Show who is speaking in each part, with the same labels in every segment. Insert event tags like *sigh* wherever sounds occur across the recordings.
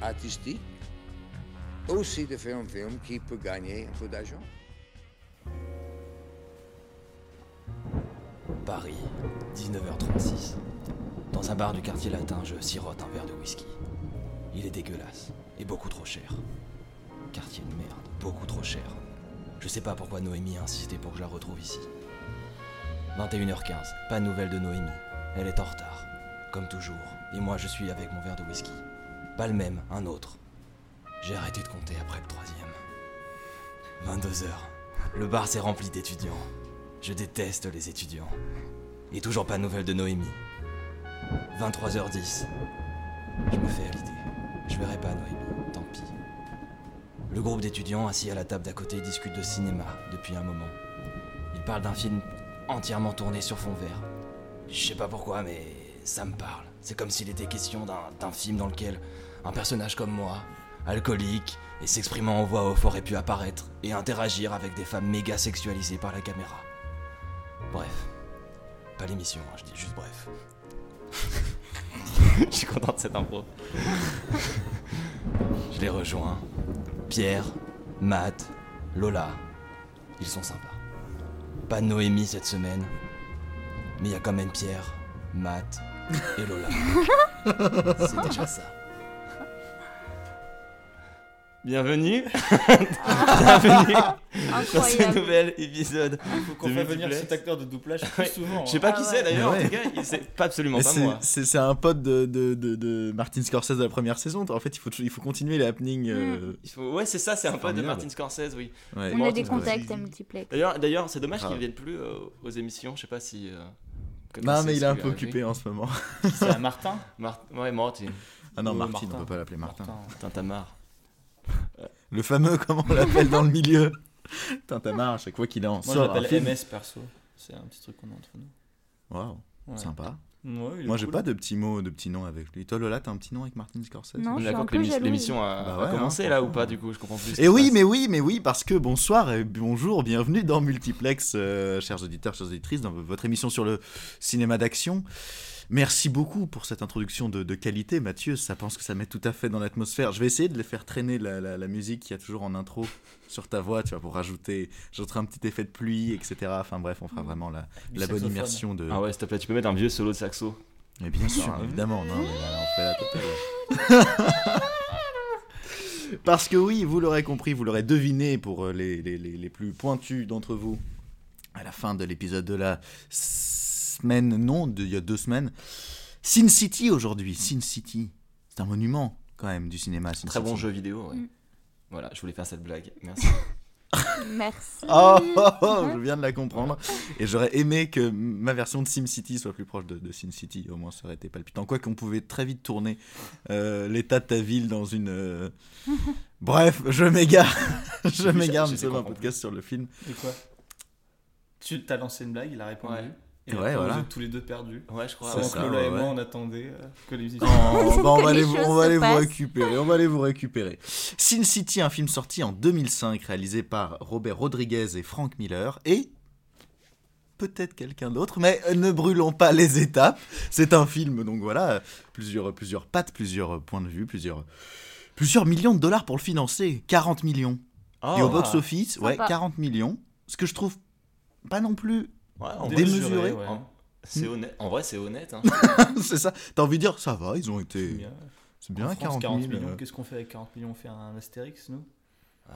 Speaker 1: artistique, aussi de faire un film qui peut gagner un peu d'argent.
Speaker 2: Paris, 19h36. Dans un bar du quartier latin, je sirote un verre de whisky. Il est dégueulasse et beaucoup trop cher. Quartier de merde, beaucoup trop cher. Je sais pas pourquoi Noémie a insisté pour que je la retrouve ici. 21h15, pas de nouvelles de Noémie. Elle est en retard, comme toujours. Et moi, je suis avec mon verre de whisky. Pas le même, un autre. J'ai arrêté de compter après le troisième. 22h. Le bar s'est rempli d'étudiants. Je déteste les étudiants. Et toujours pas de nouvelles de Noémie. 23h10. Je me fais à l'idée. Je verrai pas Noémie, tant pis. Le groupe d'étudiants assis à la table d'à côté discute de cinéma depuis un moment. Ils parlent d'un film entièrement tourné sur fond vert. Je sais pas pourquoi, mais ça me parle. C'est comme s'il était question d'un film dans lequel un personnage comme moi, alcoolique et s'exprimant en voix off, aurait pu apparaître et interagir avec des femmes méga sexualisées par la caméra. Bref. Pas l'émission, hein, je dis juste bref. *laughs* Je suis content de cette impro. je les rejoins. Pierre, Matt, Lola. Ils sont sympas. Pas Noémie cette semaine. Mais il y a quand même Pierre, Matt et Lola. *laughs* C'est déjà ça. Bienvenue. *laughs* Bienvenue dans ce nouvel épisode.
Speaker 3: Faut qu'on fait venir cet acteur de doublage plus souvent.
Speaker 2: Je sais
Speaker 3: hein.
Speaker 2: pas
Speaker 4: Ah
Speaker 2: qui
Speaker 4: ouais.
Speaker 2: c'est d'ailleurs,
Speaker 5: Ouais.
Speaker 2: en tout cas, il- c'est pas absolument
Speaker 5: Mais
Speaker 2: pas
Speaker 5: c'est-
Speaker 2: moi.
Speaker 5: C'est c'est un pote de, de, de, de Martin Scorsese de la première saison. En fait, il faut, il faut continuer les happenings. euh,
Speaker 2: Il faut- Ouais, c'est ça, c'est un pote de. Martin Scorsese, oui.
Speaker 5: ouais.
Speaker 4: On
Speaker 2: Moi,
Speaker 4: a des contacts à multiplex.
Speaker 2: D'ailleurs, d'ailleurs, c'est dommage
Speaker 5: Ah.
Speaker 2: qu'il vienne plus euh, aux émissions. Je sais pas si. euh,
Speaker 5: Non, mais il est un peu occupé en ce moment.
Speaker 3: C'est un Martin *laughs*
Speaker 2: Mar- Ouais, Martin.
Speaker 5: Ah non,
Speaker 3: Ouais,
Speaker 5: Martin,
Speaker 3: Martin.
Speaker 5: on peut pas l'appeler Martin.
Speaker 2: Tintamar.
Speaker 5: Le fameux, comment on l'appelle dans le milieu *laughs* Tintamar, à chaque fois qu'il est en
Speaker 3: Moi je l'appelle. MS perso. C'est un petit truc qu'on a entre nous.
Speaker 5: Waouh,
Speaker 3: Ouais.
Speaker 5: sympa.
Speaker 3: Ouais,
Speaker 5: Moi, j'ai
Speaker 3: cool.
Speaker 5: pas de petits mots, de petits noms avec lui. Toi, Lola, t'as un petit nom avec Martin Scorsese?
Speaker 4: Non,
Speaker 2: On
Speaker 4: je suis un peu
Speaker 2: l'émission a,
Speaker 5: Bah
Speaker 2: a
Speaker 5: hein,
Speaker 2: commencé là ou pas du coup Je comprends plus.
Speaker 5: Et
Speaker 2: qui
Speaker 5: oui,
Speaker 2: passe.
Speaker 5: mais oui, mais oui, parce que bonsoir et bonjour, bienvenue dans Multiplex, euh, chers auditeurs, chères auditrices, dans votre émission sur le cinéma d'action. Merci beaucoup pour cette introduction de, de qualité, Mathieu. Ça pense que ça met tout à fait dans l'atmosphère. Je vais essayer de les faire traîner la, la- la musique qu'il y a toujours en intro *laughs* sur ta voix, tu vois, pour rajouter, j'ajouterai un petit effet de pluie, etc. Enfin bref, on fera vraiment la, la bonne immersion de.
Speaker 2: Ah ouais, s'il te plaît, tu peux mettre un vieux solo de saxo.
Speaker 5: Mais bien sûr, évidemment, non, mais là, on fait la totale. *laughs* Parce que oui, vous l'aurez compris, vous l'aurez deviné pour euh, les, les, les, les plus pointus d'entre vous, à la fin de l'épisode de la semaine, non, de- il y a deux semaines, Sin City aujourd'hui, Sin City, c'est un monument quand même du cinéma. Sin
Speaker 2: Très bon
Speaker 5: City.
Speaker 2: jeu vidéo, ouais.
Speaker 4: Mm.
Speaker 2: Voilà, je voulais faire cette blague. Merci. *laughs*
Speaker 4: Merci.
Speaker 5: Oh, oh, oh, je viens de la comprendre. Et j'aurais aimé que ma version de SimCity soit plus proche de, de Sin City. Au moins, ça aurait été palpitant. Quoi qu'on pouvait très vite tourner euh, l'état de ta ville dans une. euh, Bref, je m'égare. *laughs* je m'égare. Nous sommes un podcast sur le film.
Speaker 3: De quoi? Tu t'as lancé une blague, il a répondu.
Speaker 2: Ouais.
Speaker 3: Et
Speaker 5: Ouais,
Speaker 3: après,
Speaker 5: voilà.
Speaker 3: vous êtes tous les deux perdus.
Speaker 2: Ouais, je crois.
Speaker 5: Ça,
Speaker 3: que Lola
Speaker 5: ouais,
Speaker 3: et moi on attendait euh, que les
Speaker 5: Oh,
Speaker 4: faut
Speaker 5: bah, on va
Speaker 4: les
Speaker 5: aller, vous-
Speaker 4: choses
Speaker 5: on va
Speaker 4: se
Speaker 5: aller vous
Speaker 4: passent.
Speaker 5: récupérer. On va aller vous récupérer. Sin City, un film sorti en 2005, réalisé par Robert Rodriguez et Frank Miller. Et peut-être quelqu'un d'autre, mais euh, ne brûlons pas les étapes. C'est un film, donc voilà, plusieurs, plusieurs pattes, plusieurs euh, points de vue, plusieurs, plusieurs millions de dollars pour le financer. 40 millions.
Speaker 2: Oh,
Speaker 5: et au box-office, ouais,
Speaker 4: sympa.
Speaker 5: 40 millions. Ce que je trouve pas non plus.
Speaker 2: Ouais,
Speaker 5: Démesuré.
Speaker 3: ouais.
Speaker 2: C'est honnête. En vrai, c'est honnête. Hein. *laughs*
Speaker 5: c'est ça. T'as envie de dire, ça va, ils ont été. C'est bien,
Speaker 3: En France,
Speaker 5: 40 000.
Speaker 3: millions.
Speaker 5: euh.
Speaker 3: Qu'est-ce qu'on fait avec 40 millions On fait un Astérix, nous?
Speaker 2: Euh,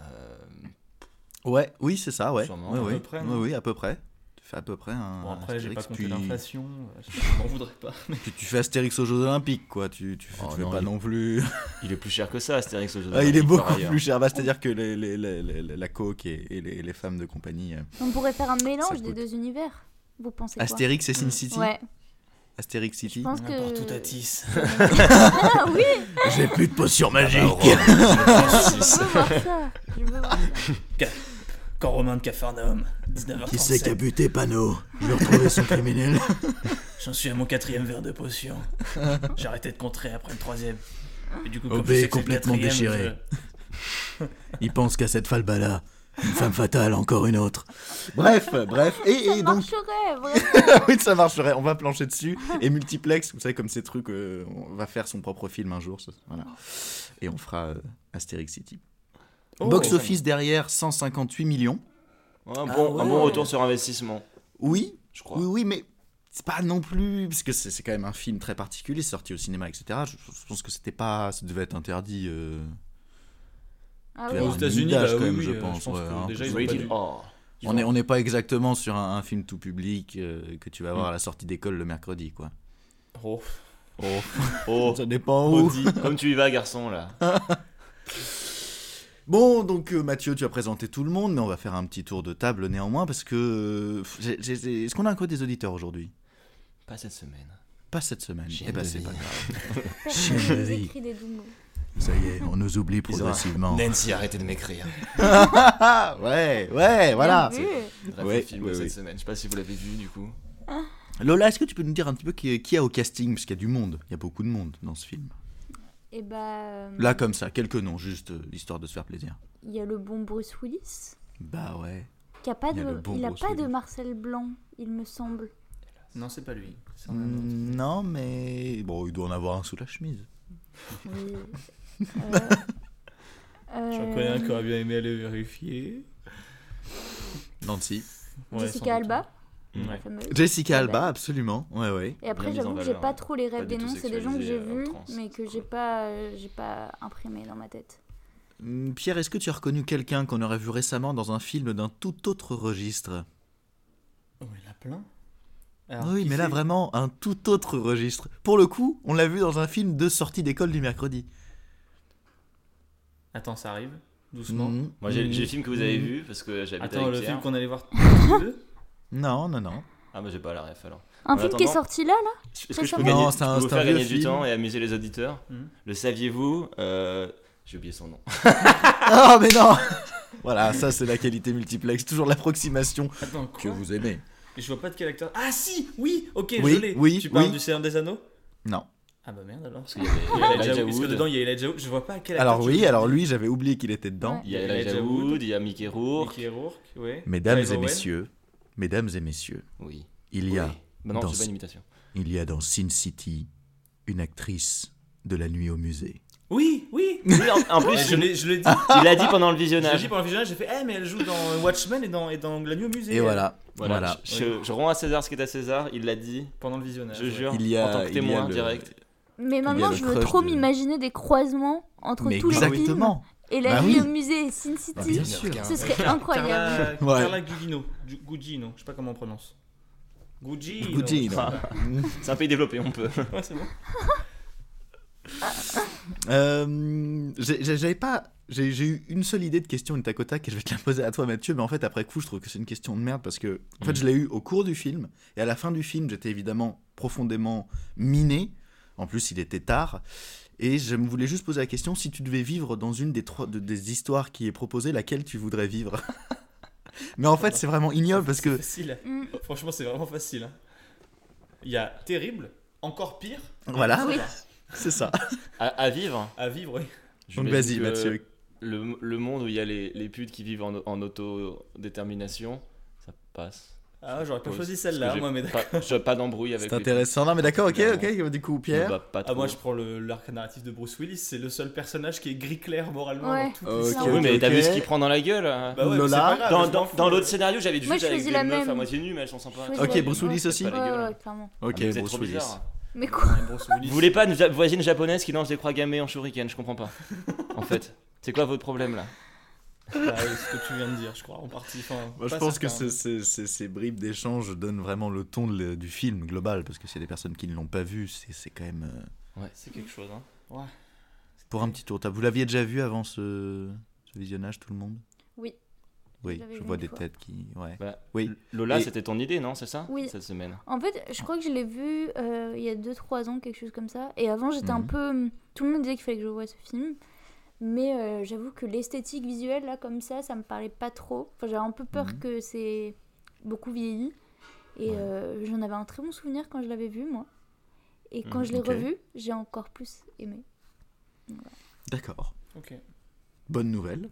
Speaker 5: Ouais, oui, c'est ça, ouais.
Speaker 2: Sûrement,
Speaker 5: oui,
Speaker 3: à
Speaker 5: oui.
Speaker 3: peu près,
Speaker 5: oui, oui, à peu près. Tu fais à peu près un.
Speaker 3: Bon, après, j'ai pas
Speaker 5: Astérix,
Speaker 3: compté
Speaker 5: puis-
Speaker 3: l'inflation. euh, *laughs* Je m'en voudrais pas. mais-
Speaker 5: puis tu fais Astérix aux Jeux Olympiques, quoi. Tu, tu,
Speaker 2: Oh
Speaker 5: tu fais
Speaker 2: non,
Speaker 5: pas
Speaker 2: il-
Speaker 5: non plus. *laughs*
Speaker 2: il est plus cher que ça, Astérix. au jeu
Speaker 5: Ah, il est
Speaker 2: olympiques,
Speaker 5: beaucoup plus cher. Bah, C'est-à-dire que les, les- les- les- la coke et, et les, les femmes de compagnie. euh,
Speaker 4: On pourrait faire un mélange des deux univers. Vous pensez quoi
Speaker 5: Astérix et Sin
Speaker 3: Mm.
Speaker 5: City
Speaker 4: Ouais.
Speaker 5: Astérix
Speaker 4: Je
Speaker 5: City
Speaker 4: pense que.
Speaker 3: N'importe où Tatis. *laughs*
Speaker 4: Ah oui
Speaker 5: J'ai plus de potions magiques
Speaker 4: Je veux voir ça Je veux voir ça.
Speaker 3: Quand Romain de Cafarnaum, 19h37.
Speaker 5: buté Pano? Je vais retrouver son criminel. *laughs*
Speaker 3: J'en suis à mon quatrième verre de potion. J'ai arrêté de contrer après le troisième. Et du coup, comme
Speaker 5: OB
Speaker 3: je sais
Speaker 5: est
Speaker 3: que c'est le
Speaker 5: complètement
Speaker 3: quatrième,
Speaker 5: déchiré.
Speaker 3: je- *laughs*
Speaker 5: Il pense qu'à cette falbala. Une femme fatale, encore une autre. Bref, *laughs* bref. Et,
Speaker 4: Ça
Speaker 5: et donc,
Speaker 4: marcherait, vraiment
Speaker 5: oui, ça marcherait. On va plancher dessus. Et multiplex, vous savez, comme ces trucs, euh, on va faire son propre film un jour. ça- Voilà. Et on fera euh, Astérix City.
Speaker 3: Oh,
Speaker 5: Box office derrière, 158 millions.
Speaker 2: Un bon,
Speaker 3: Ah
Speaker 2: un bon retour sur investissement,
Speaker 5: Oui,
Speaker 2: je crois.
Speaker 5: oui, oui, mais c'est pas non plus. Parce que c'est quand même un film très particulier, sorti au cinéma, etc. Je, je pense que c'était pas. Ça devait être interdit. euh,
Speaker 4: Ah oui.
Speaker 3: Aux
Speaker 5: Limidage,
Speaker 3: bah
Speaker 5: quand
Speaker 3: oui,
Speaker 5: même,
Speaker 3: oui,
Speaker 5: je
Speaker 3: euh,
Speaker 5: pense,
Speaker 3: je pense
Speaker 5: ouais,
Speaker 3: que
Speaker 5: hein,
Speaker 3: déjà, ils ils
Speaker 5: On n'est on n'est pas exactement sur un, un film tout public euh, que tu vas voir à la sortie d'école le mercredi, quoi.
Speaker 3: Oh,
Speaker 5: Oh,
Speaker 2: Oh, *laughs*
Speaker 5: ça dépend où.
Speaker 3: maudit.
Speaker 2: comme tu y vas, garçon, là. *laughs*
Speaker 5: Bon, donc euh, Mathieu, tu as présenté tout le monde, mais on va faire un petit tour de table néanmoins parce que. euh, Est-ce qu'on a encore des auditeurs aujourd'hui?
Speaker 2: Pas cette semaine.
Speaker 5: Pas cette semaine. Eh ben, c'est pas grave. Chien de vie. Ça y est, on nous oublie progressivement.
Speaker 2: Nancy, arrêtez de m'écrire.
Speaker 5: Ah, *laughs* ouais, ouais, voilà.
Speaker 2: Très
Speaker 5: Ouais,
Speaker 2: film
Speaker 5: ouais,
Speaker 2: cette
Speaker 5: ouais.
Speaker 2: semaine. Je sais pas si vous l'avez vu, du coup.
Speaker 5: Lola, est-ce que tu peux nous dire un petit peu qui, qui y a au casting? Parce qu'il y a du monde, il y a beaucoup de monde dans ce film.
Speaker 4: Et bah. euh,
Speaker 5: Là, comme ça, quelques noms, juste euh, histoire de se faire plaisir.
Speaker 4: Il y a le bon Bruce Willis.
Speaker 5: Bah ouais.
Speaker 4: Qui a pas
Speaker 5: Il a
Speaker 4: de,
Speaker 5: le bon
Speaker 4: il a
Speaker 5: Bruce
Speaker 4: pas de. Marcel Blanc, il me semble.
Speaker 3: Non, c'est pas lui. C'est un autre.
Speaker 5: Mm, Non, mais bon, il doit en avoir un sous la chemise.
Speaker 4: Oui. *laughs* Euh, *laughs*
Speaker 3: J'en connais un qui aurait bien aimé aller vérifier.
Speaker 5: Nancy.
Speaker 3: Ouais,
Speaker 4: Jessica
Speaker 3: doute.
Speaker 4: Alba.
Speaker 3: Ouais.
Speaker 4: fameuse.
Speaker 5: Jessica. Alba, absolument. Ouais, ouais.
Speaker 4: Et après, j'avoue que j'ai pas trop les rêves des noms, c'est des gens que j'ai vus,
Speaker 2: trans.
Speaker 4: mais que j'ai pas, euh, j'ai pas imprimé dans ma tête.
Speaker 5: Mm, Pierre, est-ce que tu as reconnu quelqu'un qu'on aurait vu récemment dans un film d'un tout autre registre?
Speaker 3: Oh, il y en a plein. Alors,
Speaker 5: Oui, mais là vraiment un tout autre registre. Pour le coup, on l'a vu dans un film de sortie d'école du mercredi.
Speaker 3: Attends, ça arrive. Doucement.
Speaker 5: Mhm.
Speaker 2: Moi, j'ai le film que vous avez vu parce que j'habite
Speaker 3: Attends,
Speaker 2: avec
Speaker 3: le
Speaker 2: Pierre.
Speaker 3: film qu'on allait voir *laughs* tous les deux?
Speaker 5: Non, non, non.
Speaker 2: Ah, bah j'ai pas la ref alors.
Speaker 4: Un
Speaker 2: En
Speaker 4: film qui est sorti là, là
Speaker 2: Est-ce que je peux gagner,
Speaker 5: Non,
Speaker 2: je
Speaker 5: c'est un-
Speaker 2: peux vous faire gagner du temps et amuser les auditeurs?
Speaker 3: Mhm.
Speaker 2: Le saviez-vous Euh, J'ai oublié son nom. *laughs*
Speaker 5: Ah, mais non Voilà, ça c'est la qualité multiplex, toujours l'approximation que vous aimez.
Speaker 3: Et Je vois pas de quel acteur. Ah si Oui Ok,
Speaker 5: Oui,
Speaker 3: je l'ai.
Speaker 5: oui,
Speaker 3: Tu parles
Speaker 5: oui.
Speaker 3: du Seigneur des Anneaux?
Speaker 5: Non.
Speaker 3: Ah bah merde alors.
Speaker 2: Parce qu'il y avait
Speaker 3: Il y a Elijah
Speaker 2: Elijah
Speaker 3: Wood. Parce que dedans il y a Elijah Wood. Je vois pas à quel acteur.
Speaker 5: Alors oui, alors lui, j'avais oublié qu'il était dedans.
Speaker 4: Ouais.
Speaker 2: il y a
Speaker 3: Elijah Wood.
Speaker 2: Il y a Mickey Rourke.
Speaker 3: Mickey Rourke, ouais.
Speaker 5: Mesdames et messieurs, mesdames et messieurs,
Speaker 2: Oui.
Speaker 5: il y a,
Speaker 2: Oui. Non,
Speaker 5: dans
Speaker 2: c'est pas
Speaker 5: ce-
Speaker 2: une imitation.
Speaker 5: il y a dans Sin City une actrice de la nuit au musée.
Speaker 3: Oui, oui
Speaker 2: Oui, en, plus,
Speaker 3: je l'ai je l'ai dit.
Speaker 2: il l'a dit pendant le
Speaker 3: Je l'ai
Speaker 2: visionnage.
Speaker 3: dit pendant le visionnage, j'ai fait Eh, mais elle joue dans Watchmen et dans, et dans La Nuit au musée.
Speaker 5: Et voilà,
Speaker 2: Voilà,
Speaker 5: voilà.
Speaker 2: Je, je- je rends à César ce qui est à César, il l'a dit,
Speaker 3: Pendant le visionnage.
Speaker 2: je
Speaker 3: ouais.
Speaker 2: jure,
Speaker 5: Il y a,
Speaker 2: en tant que
Speaker 5: il y a
Speaker 2: témoin
Speaker 5: le-
Speaker 2: direct.
Speaker 4: Mais maintenant, je veux trop
Speaker 5: de-
Speaker 4: m'imaginer des croisements entre
Speaker 5: Mais
Speaker 4: tous les films
Speaker 5: exactement.
Speaker 4: Et la
Speaker 5: Bah
Speaker 4: vie
Speaker 5: oui.
Speaker 4: au musée Sin
Speaker 5: Bah,
Speaker 4: City.
Speaker 5: bien sûr.
Speaker 4: Ce serait incroyable.
Speaker 3: Carla,
Speaker 5: Ouais.
Speaker 3: Carla Gugino. Gu- Gugino, je sais pas comment on prononce. Gugino.
Speaker 5: Gugino.
Speaker 3: pas. *laughs*
Speaker 2: C'est un pays développé, on peut.
Speaker 3: Ouais, c'est bon. *laughs*
Speaker 5: Euh, J'avais pas. J'ai eu une seule idée de question de tac au tac et je vais te la poser à toi Mathieu, mais en fait après coup je trouve que c'est une question de merde parce que en fait
Speaker 2: Mhm.
Speaker 5: je l'ai eu au cours du film et à la fin du film j'étais évidemment profondément miné, en plus il était tard et je me voulais juste poser la question si tu devais vivre dans une des trois de- des histoires qui est proposée, laquelle tu voudrais vivre? *laughs* Mais en fait c'est vraiment ignoble parce
Speaker 3: C'est
Speaker 5: que
Speaker 3: facile.
Speaker 4: Mm.
Speaker 3: Franchement, c'est vraiment facile. hein. Il y a terrible, encore pire.
Speaker 5: Voilà.
Speaker 4: Oui. *laughs*
Speaker 5: c'est ça.
Speaker 2: À, à vivre.
Speaker 3: À vivre, oui.
Speaker 5: Donc vas-y Mathieu.
Speaker 2: Le, le monde où il y a les, les putes qui vivent en, en autodétermination, ça passe.
Speaker 3: Ah, j'aurais pas choisi celle-là, moi, mais d'accord.
Speaker 2: pas, j'ai pas d'embrouille avec
Speaker 5: C'est intéressant. Non mais d'accord, ok, ok. Du coup Pierre.
Speaker 3: Ah, moi, je prends le- l'arc narratif de Bruce Willis. C'est le seul personnage qui est gris clair moralement
Speaker 4: Ouais.
Speaker 3: dans toute
Speaker 5: Ok,
Speaker 3: l'histoire.
Speaker 4: ok,
Speaker 2: oui, mais t'as vu ce qu'il prend dans la gueule hein
Speaker 3: Bah ouais,
Speaker 5: Lola.
Speaker 3: grave,
Speaker 2: Dans, dans, l'autre scénario, j'avais
Speaker 4: Moi,
Speaker 2: juste
Speaker 4: je
Speaker 2: avec
Speaker 4: choisis
Speaker 2: des
Speaker 4: la
Speaker 2: meufs
Speaker 4: même.
Speaker 2: à moitié nues, mais elles sont sympas.
Speaker 5: Ok, Bruce Willis aussi.
Speaker 4: Ouais, clairement.
Speaker 5: Ok, Bruce
Speaker 2: trop
Speaker 5: Willis.
Speaker 2: bizarre.
Speaker 4: Mais quoi.
Speaker 2: Vous voulez pas une voisine japonaise qui lance des croix gammées en shuriken Je comprends pas. En fait, c'est quoi votre problème là?
Speaker 3: Bah, oui, ce que tu viens de dire, je crois, en partie. Enfin,
Speaker 5: je pense que ces- bribes d'échange donnent vraiment le ton de du film global, parce que a des personnes qui ne l'ont pas vu, c'est c'est quand même... euh,
Speaker 2: Ouais, c'est quelque chose. Hein.
Speaker 5: Pour un petit tour de table. Vous l'aviez déjà vu avant ce, ce visionnage, tout le monde?
Speaker 4: Oui.
Speaker 5: Oui, je vois des
Speaker 4: fois.
Speaker 5: têtes qui. Ouais.
Speaker 2: Bah,
Speaker 5: Oui.
Speaker 2: Lola,
Speaker 5: Et-
Speaker 2: c'était ton idée, non C'est ça?
Speaker 4: Oui.
Speaker 2: Cette semaine.
Speaker 4: En fait, je crois que je l'ai vu euh, il y a 2-3 ans, quelque chose comme ça. Et avant, j'étais un
Speaker 5: Mhm.
Speaker 4: peu. Tout le monde disait qu'il fallait que je voie ce film. Mais euh, j'avoue que l'esthétique visuelle, là, comme ça, ça me parlait pas trop. Enfin, j'avais un peu peur
Speaker 5: Mhm.
Speaker 4: que c'est beaucoup vieilli. Et
Speaker 5: Ouais.
Speaker 4: euh, j'en avais un très bon souvenir quand je l'avais vu, moi. Et quand
Speaker 2: Mhm,
Speaker 4: je l'ai
Speaker 5: ok.
Speaker 4: revu, j'ai encore plus aimé.
Speaker 5: D'accord.
Speaker 3: Ok.
Speaker 5: Bonne nouvelle.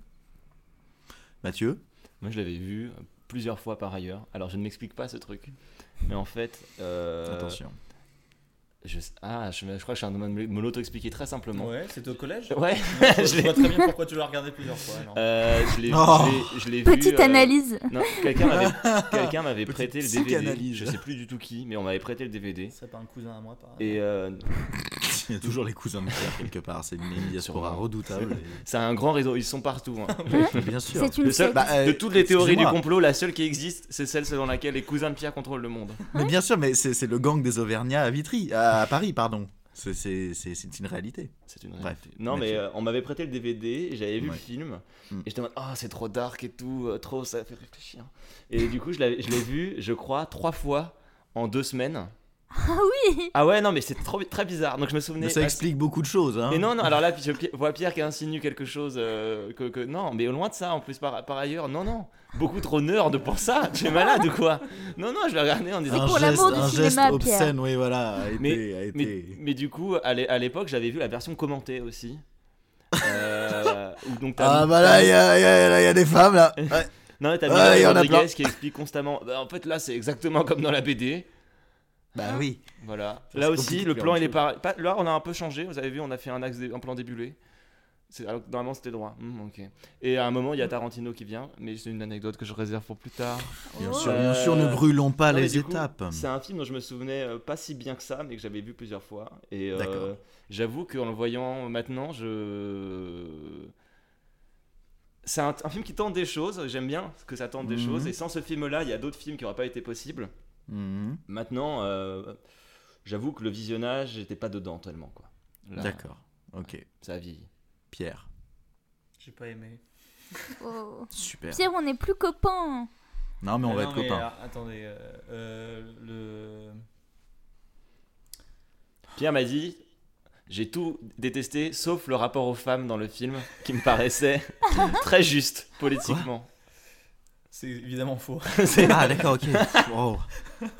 Speaker 5: Mathieu
Speaker 2: Moi, je l'avais vu plusieurs fois par ailleurs. Alors, je ne m'explique pas ce truc. Mais en fait. euh,
Speaker 5: Attention.
Speaker 2: Je... Ah, je, je crois que je suis en train de me l'auto-expliquer très simplement.
Speaker 3: Ouais, c'était au collège
Speaker 2: Ouais,
Speaker 3: je, *laughs*
Speaker 2: je
Speaker 3: vois très bien pourquoi tu l'as regardé plusieurs fois. alors.
Speaker 2: Euh, je l'ai
Speaker 5: Oh.
Speaker 2: vu.
Speaker 4: Petite
Speaker 2: euh,
Speaker 4: analyse.
Speaker 2: Non, quelqu'un m'avait *laughs* quelqu'un m'avait
Speaker 5: Petite
Speaker 2: prêté le DVD.
Speaker 5: psychanalyse.
Speaker 2: Je sais plus du tout qui, mais on m'avait prêté le DVD.
Speaker 3: C'est pas un cousin à moi, par
Speaker 2: Et euh, *laughs*
Speaker 5: Il y a toujours les cousins de Pierre quelque part. C'est une, *laughs* diaspora redoutable. *laughs*
Speaker 2: c'est un grand réseau, ils sont partout. hein.
Speaker 5: Bien sûr.
Speaker 4: C'est une
Speaker 2: Le seul-
Speaker 4: secte.
Speaker 5: Bah, euh,
Speaker 2: de toutes les théories du
Speaker 5: excusez-moi.
Speaker 2: complot, la seule qui existe, c'est celle selon laquelle les cousins de Pierre contrôlent le monde.
Speaker 5: Mais bien sûr, mais c'est c'est le gang des Auvergnats à Vitry, à, à Paris, pardon. C'est- C'est c'est- c'est une réalité.
Speaker 2: C'est une
Speaker 5: Bref,
Speaker 2: réalité. Non,
Speaker 5: Mathieu.
Speaker 2: mais euh, on m'avait prêté le DVD, et j'avais vu
Speaker 5: Ouais.
Speaker 2: le film,
Speaker 5: Mm.
Speaker 2: et j'étais en mode, oh, c'est trop dark et tout, euh, trop, ça fait réfléchir. Et du coup, je l'avais- je l'ai vu, je crois, trois fois en deux semaines.
Speaker 4: Ah oui
Speaker 2: Ah ouais, non, mais c'est trop, très bizarre. Donc je me souvenais.
Speaker 5: Mais ça explique beaucoup de choses. Hein.
Speaker 2: Mais non, non, alors là, je vois Pierre qui insinue quelque chose euh, que, que- Non, mais loin de ça, en plus, par, par ailleurs, non, non. Beaucoup trop nerd pour ça. Tu es malade ou quoi? Non, non, je l'ai regardé en disant.
Speaker 5: un
Speaker 4: pour
Speaker 5: geste,
Speaker 4: l'amour du
Speaker 5: un
Speaker 4: cinéma,
Speaker 5: geste
Speaker 4: Pierre.
Speaker 5: obscène, oui, voilà, a été.
Speaker 2: Mais-
Speaker 5: a été-
Speaker 2: Mais, mais du coup, à l'é- à l'époque, j'avais vu la version commentée aussi. Euh, donc
Speaker 5: Ah bah là, il y, a- y y des femmes là. *laughs* Ouais.
Speaker 2: Non, mais t'as
Speaker 5: Ouais,
Speaker 2: Michel
Speaker 5: il y en a
Speaker 2: Rodriguez qui explique constamment. Bah, en fait, là, c'est exactement comme dans la BD.
Speaker 5: Bah oui.
Speaker 2: Voilà.
Speaker 5: Ça,
Speaker 2: Là aussi, le plan, il est pareil. Pas- Là, on a un peu changé. Vous avez vu, on a fait un axe, dé- un plan débulé. Alors normalement, c'était droit. Hmm, ok. Et à un moment, il y a Tarantino qui vient, mais c'est une anecdote que je réserve pour plus tard.
Speaker 5: Bien
Speaker 4: Oh.
Speaker 5: sûr,
Speaker 2: Euh,
Speaker 5: bien sûr, ne brûlons pas
Speaker 2: Non,
Speaker 5: les étapes.
Speaker 2: C'est un film dont je me souvenais euh, pas si bien que ça, mais que j'avais vu plusieurs fois. Et euh,
Speaker 5: D'accord.
Speaker 2: j'avoue qu'en le voyant maintenant, je. C'est un, un film qui tente des choses. J'aime bien que ça tente des
Speaker 5: Mhm.
Speaker 2: choses. Et sans ce film-là, il y a d'autres films qui n'auraient pas été possibles.
Speaker 5: Mhm.
Speaker 2: Maintenant, euh, j'avoue que le visionnage, j'étais pas dedans tellement. quoi.
Speaker 5: D'accord, ok.
Speaker 2: Ça a vieilli.
Speaker 5: Pierre,
Speaker 3: J'ai pas aimé.
Speaker 4: Oh. *laughs*
Speaker 5: super.
Speaker 4: Pierre, on n'est plus copains.
Speaker 5: Non, mais on
Speaker 3: Ah
Speaker 5: va
Speaker 3: non,
Speaker 5: être
Speaker 3: mais,
Speaker 5: copains.
Speaker 3: alors, attendez, euh, euh, le.
Speaker 2: Pierre m'a dit j'ai tout détesté sauf le rapport aux femmes dans le film qui me paraissait *laughs* très juste politiquement.
Speaker 3: C'est évidemment faux. *laughs*
Speaker 5: Ah d'accord, ok. Wow.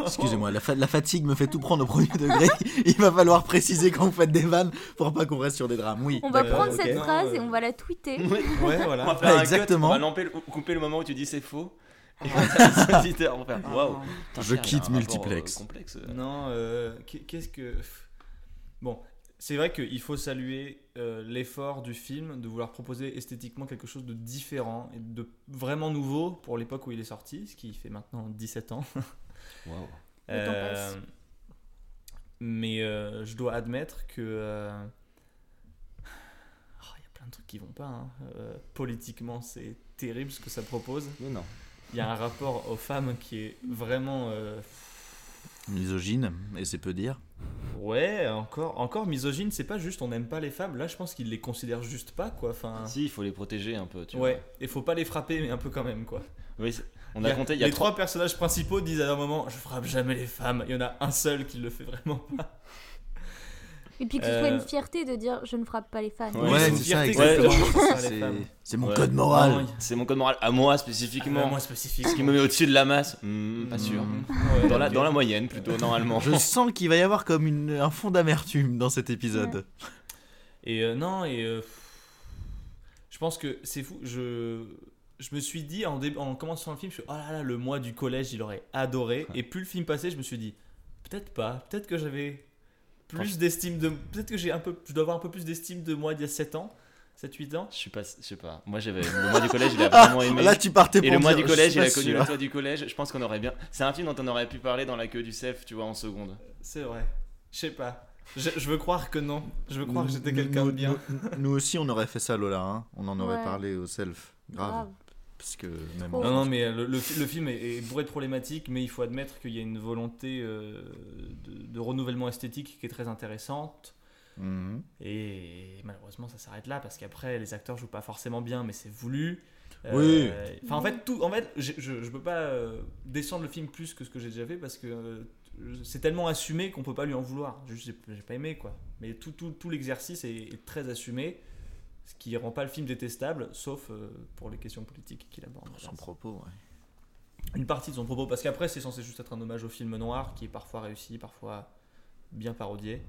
Speaker 5: Excusez-moi, la, fa- la fatigue me fait tout prendre au premier degré. *laughs* Il va falloir préciser quand vous faites des vannes pour pas qu'on reste sur des drames. Oui.
Speaker 4: On va prendre cette
Speaker 3: Non,
Speaker 4: phrase et
Speaker 3: euh,
Speaker 4: on va la tweeter.
Speaker 2: Oui. *laughs*
Speaker 3: Ouais,
Speaker 2: On
Speaker 3: voilà.
Speaker 2: va faire
Speaker 5: Ouais,
Speaker 2: un
Speaker 5: exactement.
Speaker 2: cut, on va le- couper le moment où tu dis c'est faux. Et on va les auditeurs vont faire waouh. putain,
Speaker 5: Je quitte Multiplex.
Speaker 2: euh, complexe.
Speaker 3: Non, euh, qu'est- qu'est-ce que. Bon, c'est vrai qu'il faut saluer euh, l'effort du film de vouloir proposer esthétiquement quelque chose de différent et de vraiment nouveau pour l'époque où il est sorti, ce qui fait maintenant 17 ans. *laughs*
Speaker 4: Temps passe.
Speaker 3: mais euh, je dois admettre que. euh, *sighs* oh, Il y a plein de trucs qui vont pas. hein. Euh, politiquement, c'est terrible ce que ça propose.
Speaker 2: Mais non.
Speaker 3: Il y a un rapport aux femmes qui est vraiment. euh,
Speaker 5: Misogyne, et c'est peu dire.
Speaker 3: Ouais, encore, encore misogyne, c'est pas juste on n'aime pas les femmes. Là, je pense qu'ils les considèrent juste pas, quoi. Enfin,
Speaker 2: Si, il faut les protéger un peu. Tu
Speaker 3: ouais, et faut pas les frapper, mais un peu quand même, quoi.
Speaker 2: vois. Oui, on a compté. Il y a
Speaker 3: les
Speaker 2: trois.
Speaker 3: trois personnages principaux disent à un moment Je frappe jamais les femmes. Il y en a un seul qui le fait vraiment pas.
Speaker 4: Et puis que ce soit
Speaker 3: Euh,
Speaker 4: une fierté de dire je ne frappe pas les fans.
Speaker 2: Ouais,
Speaker 5: Ouais,
Speaker 3: c'est
Speaker 5: ça,
Speaker 3: fierté
Speaker 5: exactement. C'est- mon
Speaker 2: Ouais.
Speaker 5: code moral.
Speaker 3: Non,
Speaker 2: C'est mon code moral à moi
Speaker 3: Ah,
Speaker 2: spécifiquement.
Speaker 3: moi spécifique.
Speaker 2: Ce qui me met au-dessus de la masse. Hmm, pas sûr.
Speaker 5: Mm.
Speaker 3: Ouais,
Speaker 2: Dans la, dans la moyenne plutôt normalement.
Speaker 5: Je sens qu'il va y avoir comme une- un fond d'amertume dans cet épisode.
Speaker 3: Et euh, non, et euh, je pense que c'est fou. Je, je me suis dit en, en commençant le film, je suis oh là là, le mois du collège, il aurait adoré. Et plus le film passait, je me suis dit peut-être pas. Peut-être que j'avais plus d'estime de. Peut-être que j'ai un peu, je dois avoir un peu plus d'estime de moi d'il y a 7 ans, 7-8 ans.
Speaker 2: Je suis pas, je sais pas. Moi j'avais le mois du collège, il a vraiment aimé.
Speaker 5: Là, tu partais pour
Speaker 2: Et le mois
Speaker 5: dire,
Speaker 2: du collège, il a connu le toit du collège. Je pense qu'on aurait bien. C'est un film dont on aurait pu parler dans la queue du CEF, tu vois, en seconde.
Speaker 3: C'est vrai. Je sais pas. Je, je veux croire que non. Je veux croire que j'étais quelqu'un de bien.
Speaker 5: Nous, nous aussi, on aurait fait ça, Lola. hein. On en aurait
Speaker 4: Ouais.
Speaker 5: parlé au self. Grave.
Speaker 4: Grave.
Speaker 5: Parce que même.
Speaker 4: Trop.
Speaker 3: Non, non, mais le, le, fi- le film est, est bourré de problématiques, mais il faut admettre qu'il y a une volonté euh, de, de renouvellement esthétique qui est très intéressante.
Speaker 5: Mhm.
Speaker 3: Et malheureusement, ça s'arrête là parce qu'après, les acteurs jouent pas forcément bien, mais c'est voulu.
Speaker 5: Oui.
Speaker 3: Euh, Enfin, en fait, tout, en fait, je, je, je peux pas euh, descendre le film plus que ce que j'ai déjà fait parce que euh, c'est tellement assumé qu'on peut pas lui en vouloir. Juste, j'ai j'ai pas aimé quoi. Mais tout, tout, tout l'exercice est, est très assumé, ce qui rend pas le film détestable, sauf euh, pour les questions politiques qu'il aborde.
Speaker 5: Son propos, ouais.
Speaker 3: Une partie de son propos, parce qu'après, c'est censé juste être un hommage au film noir qui est parfois réussi, parfois bien parodié.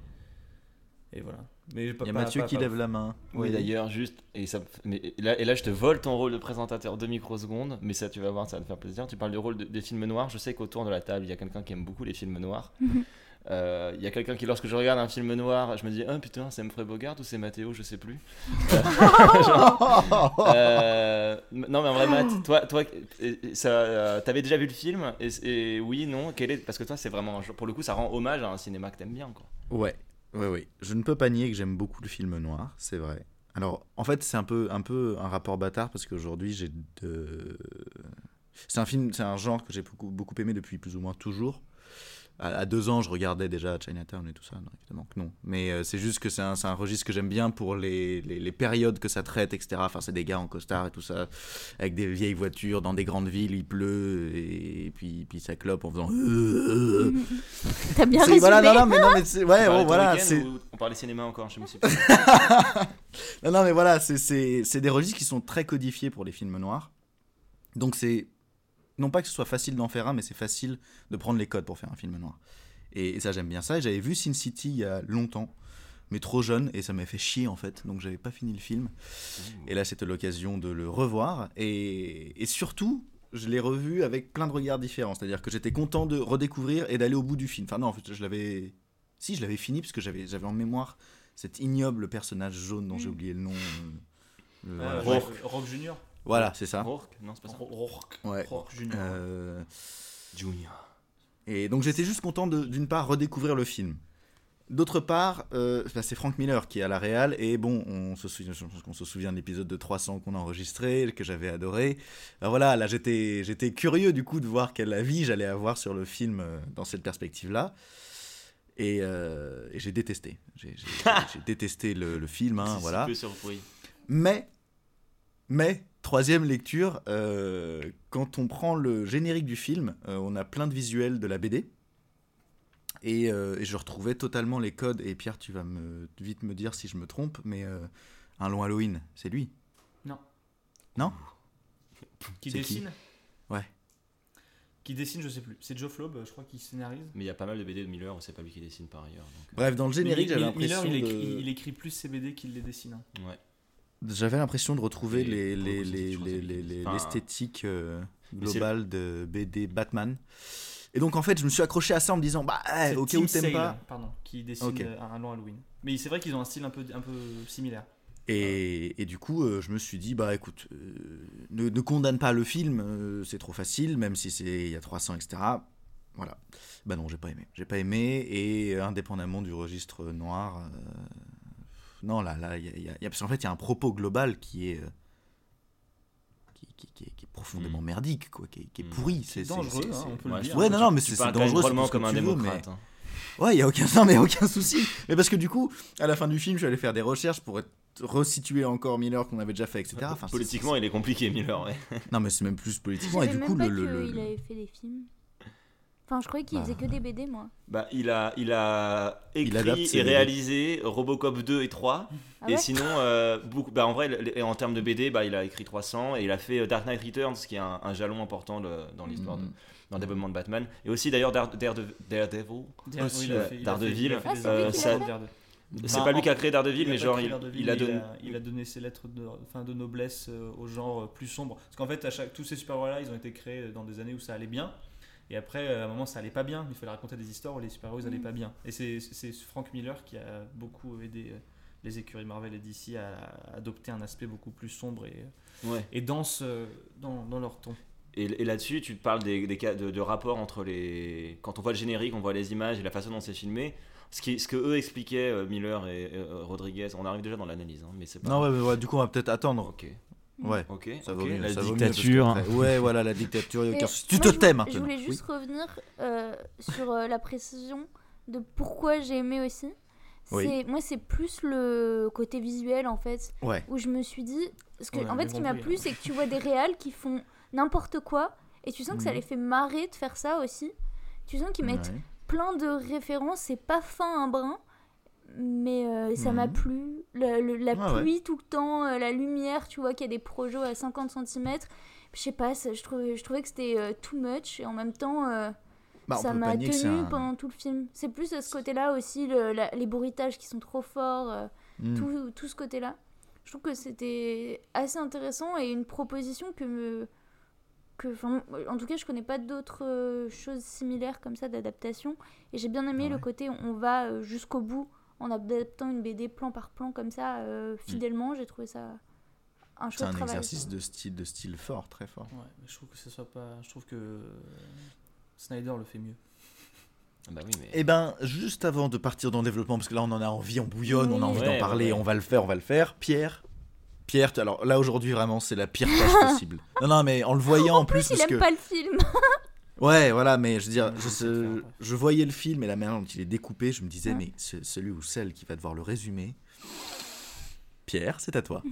Speaker 3: Et voilà. Mais pas-
Speaker 5: Il y a
Speaker 3: pas-
Speaker 5: Mathieu
Speaker 3: pas-
Speaker 5: qui
Speaker 3: pas-
Speaker 5: lève la main.
Speaker 2: Oui, d'ailleurs, juste. Et, ça, mais, et là, et là, je te vole ton rôle de présentateur deux microsecondes, mais ça, tu vas voir, ça va te faire plaisir. Tu parles du rôle de- des films noirs. Je sais qu'autour de la table, il y a quelqu'un qui aime beaucoup les films noirs. *laughs* Euh, Il y a quelqu'un qui, lorsque je regarde un film noir, je me dis, oh putain, c'est Humphrey Bogart ou c'est Mathéo, je sais plus. *laughs* Euh, genre, euh, non, mais en vrai, Matt, toi, toi euh, ça, euh, t'avais déjà vu le film et, et oui, non, quel est, parce que toi, c'est vraiment, pour le coup, ça rend hommage à un cinéma que t'aimes bien, quoi.
Speaker 5: Ouais, ouais, ouais. Je ne peux pas nier que j'aime beaucoup le film noir, c'est vrai. Alors, en fait, c'est un peu, un peu un rapport bâtard parce qu'aujourd'hui, j'ai de. C'est un film, c'est un genre que j'ai beaucoup, beaucoup aimé depuis plus ou moins toujours. À, à deux ans, je regardais déjà Chinatown et tout ça, non, évidemment que non. Mais euh, c'est juste que c'est un, c'est un registre que j'aime bien pour les, les, les périodes que ça traite, etc. Enfin, c'est des gars en costard et tout ça, avec des vieilles voitures dans des grandes villes, il pleut et, puis, puis ça clope en faisant. *laughs*
Speaker 4: T'as bien résumé.
Speaker 5: voilà, non, non, mais non, mais c'est. Ouais,
Speaker 2: On parlait
Speaker 5: bon,
Speaker 2: ton
Speaker 5: voilà,
Speaker 2: On parlait cinéma encore, je me suis *laughs* pas.
Speaker 5: Non, non, mais voilà, c'est- c'est c'est des registres qui sont très codifiés pour les films noirs. Donc c'est. Non pas que ce soit facile d'en faire un, mais c'est facile de prendre les codes pour faire un film noir. Et, et ça, j'aime bien ça. Et j'avais vu Sin City il y a longtemps, mais trop jeune, et ça m'a fait chier en fait. Donc j'avais pas fini le film. Et là, c'était l'occasion de le revoir. Et, et surtout, je l'ai revu avec plein de regards différents. C'est-à-dire que j'étais content de redécouvrir et d'aller au bout du film. Enfin, non, en fait, je l'avais. Si, je l'avais fini, parce que j'avais j'avais en mémoire cet ignoble personnage jaune dont j'ai oublié le nom. euh,
Speaker 3: Euh. Rourke Junior.
Speaker 5: Voilà, c'est ça.
Speaker 2: Rourke Non, c'est pas ça.
Speaker 3: Rourke.
Speaker 5: Ouais.
Speaker 3: Rourke Junior.
Speaker 5: Euh,
Speaker 2: Junior.
Speaker 5: et donc j'étais juste content de- d'une part redécouvrir le film. D'autre part, euh, bah, c'est Frank Miller qui est à la réal et bon, on se souvient, je pense qu'on se souvient de l'épisode de 300 qu'on a enregistré, que j'avais adoré. Alors voilà, là j'étais, j'étais curieux du coup de voir quel avis j'allais avoir sur le film euh, dans cette perspective-là. Et, euh, et j'ai détesté. J'ai, j'ai- *laughs* j'ai détesté le, le film, hein, voilà.
Speaker 2: Peu surpris.
Speaker 5: Mais, mais, troisième lecture, euh, quand on prend le générique du film, euh, on a plein de visuels de la BD. Et, euh, et je retrouvais totalement les codes. Et Pierre, tu vas me, vite me dire si je me trompe, mais euh, un long Halloween, c'est lui?
Speaker 3: Non.
Speaker 5: Non?
Speaker 3: Qui dessine?
Speaker 5: Ouais.
Speaker 3: Qui dessine, je sais plus. C'est Joe Flaub, je crois, qui scénarise.
Speaker 2: Mais il y a pas mal de BD de Miller c'est pas lui qui dessine par ailleurs. donc,
Speaker 5: Bref, dans le générique, j'avais
Speaker 3: Mil- Miller,
Speaker 5: l'impression
Speaker 3: il, écrit,
Speaker 5: de...
Speaker 3: il écrit plus ses BD qu'il les dessine. hein.
Speaker 2: Ouais.
Speaker 5: J'avais l'impression de retrouver
Speaker 2: Et
Speaker 5: les- les- les- l'esthétique globale de BD Batman. Et donc en fait, je me suis accroché à ça en me disant, bah, eh,
Speaker 3: Tim
Speaker 5: où t'aimes pas.
Speaker 3: Pardon, qui dessine
Speaker 5: Ok.
Speaker 3: euh, un long Halloween. Mais c'est vrai qu'ils ont un style un peu, un peu similaire.
Speaker 5: Et, et du coup, euh, je me suis dit, bah écoute, euh, ne, ne condamne pas le film, euh, c'est trop facile, même si c'est il y a 300, etc. Voilà. Bah non, j'ai pas aimé. J'ai pas aimé, et euh, indépendamment du registre noir, euh, non, là, là, il y a, il y a- il y a- parce qu'en fait, il y a un propos global qui est. euh, qui, qui- qui est, qui est profondément
Speaker 2: Mm.
Speaker 5: merdique, quoi, qui est, qui est
Speaker 2: Mm.
Speaker 5: pourri.
Speaker 3: C'est dangereux,
Speaker 5: c'est-
Speaker 3: hein, on peut
Speaker 2: Ouais,
Speaker 3: le dire.
Speaker 5: Ouais, non, non, mais c'est dangereux. c'est
Speaker 2: comme un
Speaker 5: tu veux, mais-
Speaker 2: démocrate. hein.
Speaker 5: Ouais, il y a aucun, *laughs* non, mais aucun souci. Mais parce que du coup, à la fin du film, je suis allé faire des recherches pour être resituer encore Miller qu'on avait déjà fait, etc. Enfin,
Speaker 2: Politiquement, il est compliqué, Miller. Ouais.
Speaker 5: Non, mais c'est même plus politiquement. Et du coup, le. le- le-
Speaker 4: qu'il avait fait des films. Enfin, je croyais qu'il
Speaker 5: Bah.
Speaker 4: faisait que des BD, moi.
Speaker 2: Bah, il a, il a
Speaker 5: Il
Speaker 2: écrit et
Speaker 5: BD.
Speaker 2: réalisé Robocop 2 et 3.
Speaker 4: Ah
Speaker 2: et sinon, euh, beaucoup, bah, en vrai, en termes de BD, bah, il a écrit 300 et il a fait euh, Dark Knight Returns, qui est un, un jalon important le- dans l'histoire, de-
Speaker 5: Mhm.
Speaker 2: dans le développement de Batman. Et aussi d'ailleurs Dare- Daredevil.
Speaker 3: A
Speaker 2: Daredevil.
Speaker 4: c'est
Speaker 2: pas lui qui a créé Daredevil, mais genre il, a donné.
Speaker 3: il a, il a donné ses lettres de, enfin, de noblesse euh, au genre euh, plus sombre. Parce qu'en fait, à chaque, tous ces super-héros-là, ils ont été créés dans des années où ça allait bien. Et après, euh, à un moment, ça allait pas bien. Il fallait raconter des histoires où les super-héros ils allaient
Speaker 4: Mhm.
Speaker 3: pas bien. Et c'est Frank Miller qui a beaucoup aidé euh, les écuries Marvel et DC à, adopter un aspect beaucoup plus sombre et,
Speaker 2: Ouais.
Speaker 3: et dense euh, dans, dans leur ton.
Speaker 2: Et, et là-dessus, tu te parles des, des cas de, de rapport entre les. Quand on voit le générique, on voit les images et la façon dont c'est filmé. Ce, qui, ce que eux expliquaient, euh, Miller et euh, Rodriguez, on arrive déjà dans l'analyse, hein, mais c'est pas.
Speaker 5: Non, ouais, mais ouais, du coup, on va peut-être attendre.
Speaker 2: Ok.
Speaker 5: Ouais.
Speaker 2: Ok.
Speaker 5: Ça vaut mieux.
Speaker 2: La
Speaker 5: ça vaut mieux, parce
Speaker 2: dictature.
Speaker 5: Ouais, *laughs* voilà, la dictature. Tu
Speaker 4: moi,
Speaker 5: te tais maintenant.
Speaker 4: Je voulais
Speaker 5: Oui.
Speaker 4: juste revenir euh, sur euh, la précision de pourquoi j'ai aimé aussi.
Speaker 5: Oui.
Speaker 4: Moi, c'est plus le côté visuel en fait,
Speaker 5: Ouais.
Speaker 4: où je me suis dit. Parce que,
Speaker 3: Ouais,
Speaker 4: en fait, ce qui m'a plu,
Speaker 3: hein.
Speaker 4: c'est que tu vois des réals qui font n'importe quoi, et tu sens que ça
Speaker 5: Mhm.
Speaker 4: les fait marrer de faire ça aussi. Tu sens qu'ils mettent
Speaker 5: Ouais.
Speaker 4: plein de références, c'est pas fin un brin, mais euh, ça m'a
Speaker 5: Mhm.
Speaker 4: plu. Le- le- la
Speaker 5: Ah ouais.
Speaker 4: pluie tout le temps, euh, la lumière, tu vois qu'il y a des projets à 50 cm. Je sais pas, ça- je trouvais, je trouvais que c'était euh, too much, et en même temps.
Speaker 5: Bah,
Speaker 4: ça m'a tenu
Speaker 5: un-
Speaker 4: pendant tout le film. C'est plus à ce côté-là aussi, le- la- les bruitages qui sont trop forts, euh,
Speaker 5: Mm.
Speaker 4: tout, tout ce côté-là. Je trouve que c'était assez intéressant et une proposition que me. Que, en tout cas, je connais pas d'autres choses similaires comme ça d'adaptation. Et j'ai bien aimé
Speaker 5: Ah
Speaker 4: le côté on va jusqu'au bout en adaptant une BD plan par plan comme ça, euh, fidèlement. J'ai trouvé ça un.
Speaker 5: C'est un
Speaker 4: travail.
Speaker 5: exercice de style, de style fort, très fort.
Speaker 3: Ouais, mais je trouve que ce soit pas. Je trouve que euh, Snyder le fait mieux.
Speaker 6: Bah oui, mais.
Speaker 5: Eh ben, juste avant de partir dans le développement, parce que là on en a envie, on bouillonne, on a envie
Speaker 6: Ouais,
Speaker 5: d'en parler,
Speaker 6: ouais,
Speaker 5: on va le faire, on va le faire. Pierre, Pierre, tu- alors là aujourd'hui vraiment c'est la pire tâche *laughs* possible. Non non mais en le voyant en, plus,
Speaker 4: Il
Speaker 5: parce
Speaker 4: aime
Speaker 5: que
Speaker 4: pas le film. *laughs*
Speaker 5: ouais voilà mais je veux dire je, je voyais le film et la manière dont il est découpé, je me disais
Speaker 4: Ouais.
Speaker 5: mais ce- celui ou celle qui va devoir le résumer. Pierre, c'est à toi.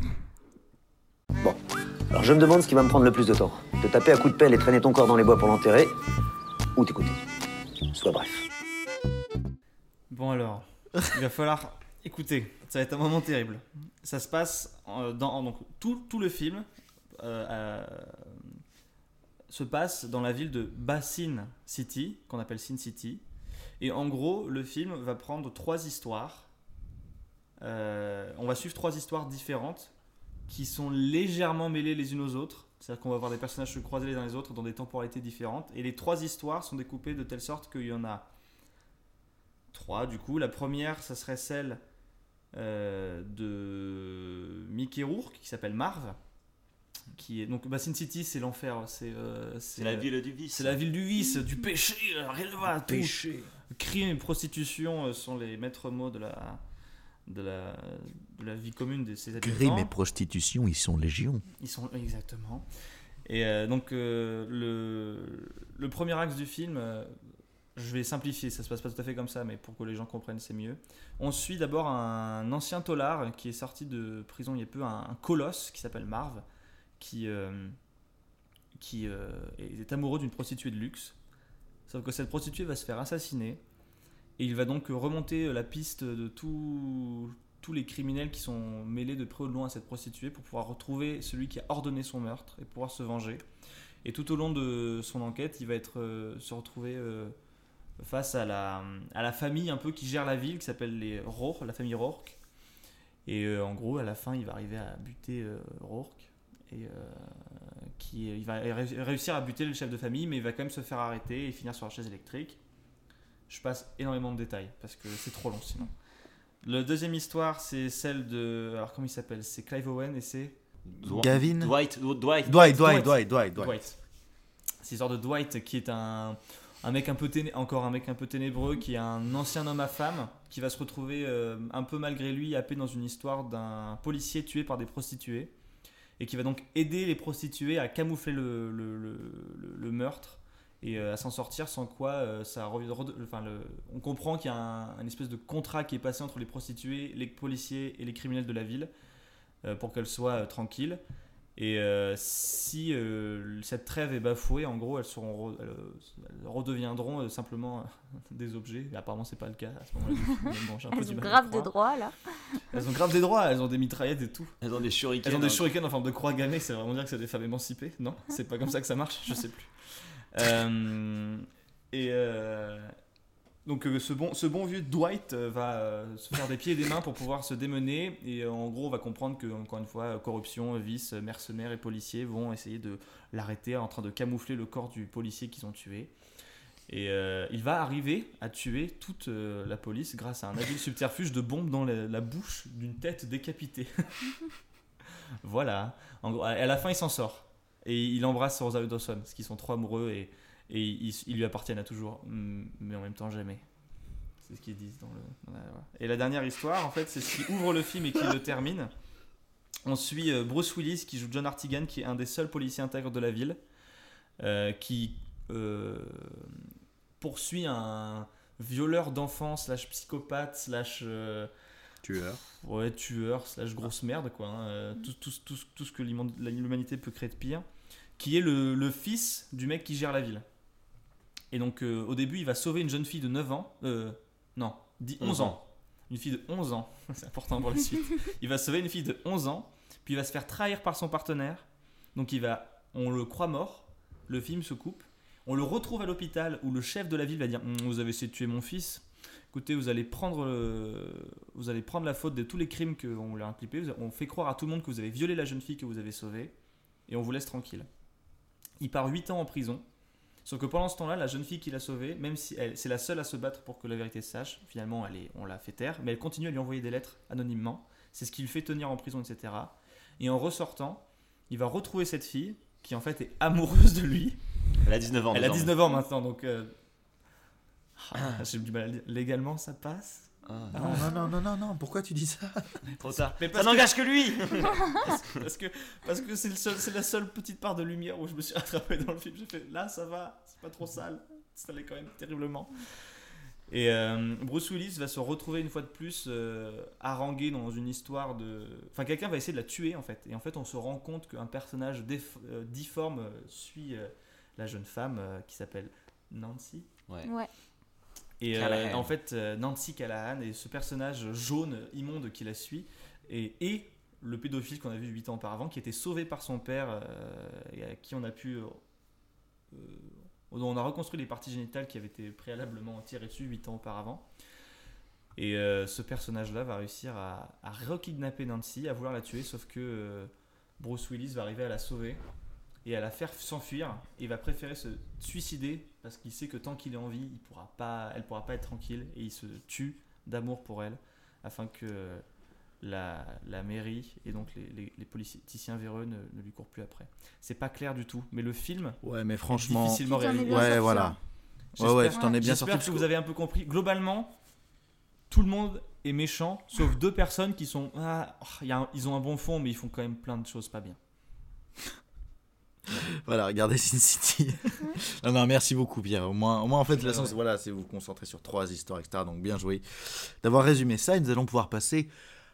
Speaker 7: Alors je me demande ce qui va me prendre le plus de temps. Te taper à coups de pelle et traîner ton corps dans les bois pour l'enterrer, ou t'écouter. Sois bref.
Speaker 3: Bon alors, il va falloir *laughs* écouter. Ça va être un moment terrible. Ça se passe euh, dans donc tout, tout le film euh, euh, se passe dans la ville de Basin City, qu'on appelle Sin City. Et en gros, le film va prendre trois histoires. Euh, on va suivre trois histoires différentes qui sont légèrement mêlées les unes aux autres. C'est-à-dire qu'on va voir des personnages se croiser les uns les autres dans des temporalités différentes. Et les trois histoires sont découpées de telle sorte qu'il y en a trois du coup. La première, ça serait celle euh, de Mickey Rourke qui s'appelle Marv. Qui est donc Basin City, c'est l'enfer. C'est euh,
Speaker 6: C'est la ville du vice.
Speaker 3: c'est la ville du vice, du péché. Rien ne va. tout. Crime et prostitution euh, sont les maîtres mots de la de la, de la vie commune de ces habitants.
Speaker 5: Crime et prostitution, ils sont légion.
Speaker 3: Ils sont exactement. Et euh, donc euh, le, le premier axe du film, euh, je vais simplifier, ça se passe pas tout à fait comme ça, mais pour que les gens comprennent, c'est mieux. On suit d'abord un ancien tolard qui est sorti de prison il y a peu, un, un colosse qui s'appelle Marv, qui, euh, qui euh, est amoureux d'une prostituée de luxe. Sauf que cette prostituée va se faire assassiner. Et il va donc remonter la piste de tous tous les criminels qui sont mêlés de près ou de loin à cette prostituée pour pouvoir retrouver celui qui a ordonné son meurtre et pouvoir se venger. Et tout au long de son enquête, il va euh, se retrouver euh, face à la, à la famille un peu qui gère la ville, qui s'appelle les Rourke, la famille Rourke. Et euh, en gros, à la fin, il va arriver à buter euh, Rourke. Et euh, qui, il va ré- réussir à buter le chef de famille, mais il va quand même se faire arrêter et finir sur la chaise électrique. Je passe énormément de détails parce que c'est trop long sinon. La deuxième histoire, c'est celle de. Alors, comment il s'appelle? C'est Clive Owen et c'est.
Speaker 5: Gavin
Speaker 6: Dwight. Dwight.
Speaker 5: Dwight,
Speaker 3: Dwight.
Speaker 5: Dwight, Dwight, Dwight, Dwight.
Speaker 3: Dwight. C'est l'histoire de Dwight qui est un, un mec un peu téné- encore un mec un peu ténébreux qui est un ancien homme à femme qui va se retrouver euh, un peu malgré lui happé dans une histoire d'un policier tué par des prostituées et qui va donc aider les prostituées à camoufler le, meurtre et euh, à s'en sortir sans quoi euh, ça enfin, on comprend qu'il y a un, espèce de contrat qui est passé entre les prostituées, les policiers et les criminels de la ville euh, pour qu'elles soient tranquilles. Et euh, si euh, cette trêve est bafouée, en gros, elles, seront re- elles, elles redeviendront euh, simplement *laughs* des objets. Mais apparemment, c'est pas le cas à ce moment-là. *laughs* bon,
Speaker 4: Elles ont grave des droits là.
Speaker 3: Elles ont grave des droits, elles ont des mitraillettes et tout.
Speaker 6: Elles ont des shurikens.
Speaker 3: Elles ont des
Speaker 6: hein.
Speaker 3: shurikens en forme de croix gammée, c'est vraiment dire que c'est des femmes émancipées Non C'est pas comme ça que ça marche Je sais plus. *laughs* Euh, et euh, donc euh, ce, bon, vieux Dwight euh, va euh, se faire des pieds et des mains pour pouvoir se démener et en gros va comprendre que encore une fois corruption, vice, mercenaires et policiers vont essayer de l'arrêter en train de camoufler le corps du policier qu'ils ont tué. Et il va arriver à tuer toute la police grâce à un habile *laughs* subterfuge de bombe dans la, bouche d'une tête décapitée. *laughs* voilà. En gros, à la fin, il s'en sort. Et il embrasse Rosario Dawson, parce qu'ils sont trop amoureux et, et ils, ils lui appartiennent à toujours, mm, mais en même temps jamais. C'est ce qu'ils disent dans le. dans la- voilà. Et la dernière histoire, en fait, c'est ce qui ouvre le film et qui le termine. On suit euh, Bruce Willis qui joue John Artigan, qui est un des seuls policiers intègres de la ville, euh, qui euh, poursuit un violeur d'enfants, slash psychopathe, slash. euh,
Speaker 5: Tueur.
Speaker 3: Ouais, tueur, slash grosse merde, quoi. hein, tout, tout, tout, tout ce que l'human- l'humanité peut créer de pire. Qui est le, le fils du mec qui gère la ville. Et donc, euh, au début, il va sauver une jeune fille de 9 ans. Euh, non, 10, 11 ans. Une fille de 11 ans. *laughs* C'est important pour la suite. *laughs* Il va sauver une fille de 11 ans. Puis il va se faire trahir par son partenaire. Donc, il va, on le croit mort. Le film se coupe. On le retrouve à l'hôpital où le chef de la ville va dire Hum, Vous avez essayé de tuer mon fils. Écoutez, vous allez prendre, le- vous allez prendre la faute de tous les crimes qu'on lui a impliqués. On fait croire à tout le monde que vous avez violé la jeune fille que vous avez sauvée. Et on vous laisse tranquille. Il part 8 ans en prison. Sauf que pendant ce temps-là, la jeune fille qu'il a sauvée, même si elle, c'est la seule à se battre pour que la vérité se sache, finalement, elle est, on l'a fait taire, mais elle continue à lui envoyer des lettres anonymement. C'est ce qui le fait tenir en prison, etc. Et en ressortant, il va retrouver cette fille, qui en fait est amoureuse de lui.
Speaker 2: Elle a 19 ans.
Speaker 3: Elle a
Speaker 2: désormais.
Speaker 3: 19 ans maintenant, donc. euh, ah, J'ai du mal à le dire. Légalement, ça passe?
Speaker 2: Ah,
Speaker 5: Non, non, non, non, non, non, pourquoi tu dis ça? *laughs*
Speaker 2: Trop tard.
Speaker 3: Mais
Speaker 2: Ça
Speaker 3: que-
Speaker 2: n'engage que lui *laughs*
Speaker 3: Parce que parce que c'est le seul- c'est la seule petite part de lumière où je me suis *laughs* rattrapé dans le film. J'ai fait là, ça va, c'est pas trop sale. Ça l'est quand même terriblement. Et euh, Bruce Willis va se retrouver une fois de plus euh, harangué dans une histoire de. Enfin, quelqu'un va essayer de la tuer en fait. Et en fait, on se rend compte qu'un personnage déf- euh, difforme suit euh, la jeune femme euh, qui s'appelle Nancy.
Speaker 2: Ouais.
Speaker 4: Ouais.
Speaker 3: Et euh, en fait, euh, Nancy Callahan et ce personnage jaune immonde qui la suit et, et le pédophile qu'on a vu 8 ans auparavant qui était sauvé par son père euh, et à qui on a pu. dont on a reconstruit les parties génitales qui avaient été préalablement tirées dessus 8 ans auparavant. Et euh, ce personnage-là va réussir à, à rekidnapper Nancy, à vouloir la tuer, sauf que euh, Bruce Willis va arriver à la sauver et à la faire s'enfuir. Et va préférer se suicider parce qu'il sait que tant qu'il est en vie, il pourra pas, elle pourra pas être tranquille et il se tue d'amour pour elle afin que la, la mairie et donc les, les, les politiciens véreux ne, ne lui courent plus après. C'est pas clair du tout, mais le film
Speaker 5: Ouais, mais franchement.
Speaker 3: difficilement
Speaker 4: Tu t'en es
Speaker 3: réalisé.
Speaker 5: Ouais, voilà. Ouais, ouais,
Speaker 3: J'espère-
Speaker 5: tu t'en es bien
Speaker 3: J'espère
Speaker 5: sorti.
Speaker 3: que
Speaker 5: parce
Speaker 3: vous avez un peu compris. Globalement, tout le monde est méchant, sauf deux personnes qui sont. Ah, oh, il y a un- ils ont un bon fond, mais ils font quand même plein de choses pas bien. *laughs*
Speaker 5: Voilà, regardez Sin City. *laughs* non, non, merci beaucoup, Pierre. Au moins, au moins en fait, la
Speaker 3: Ouais,
Speaker 5: chance,
Speaker 3: ouais.
Speaker 5: voilà, c'est vous concentrer sur trois histoires, etc. Donc, bien joué d'avoir résumé ça. Et nous allons pouvoir passer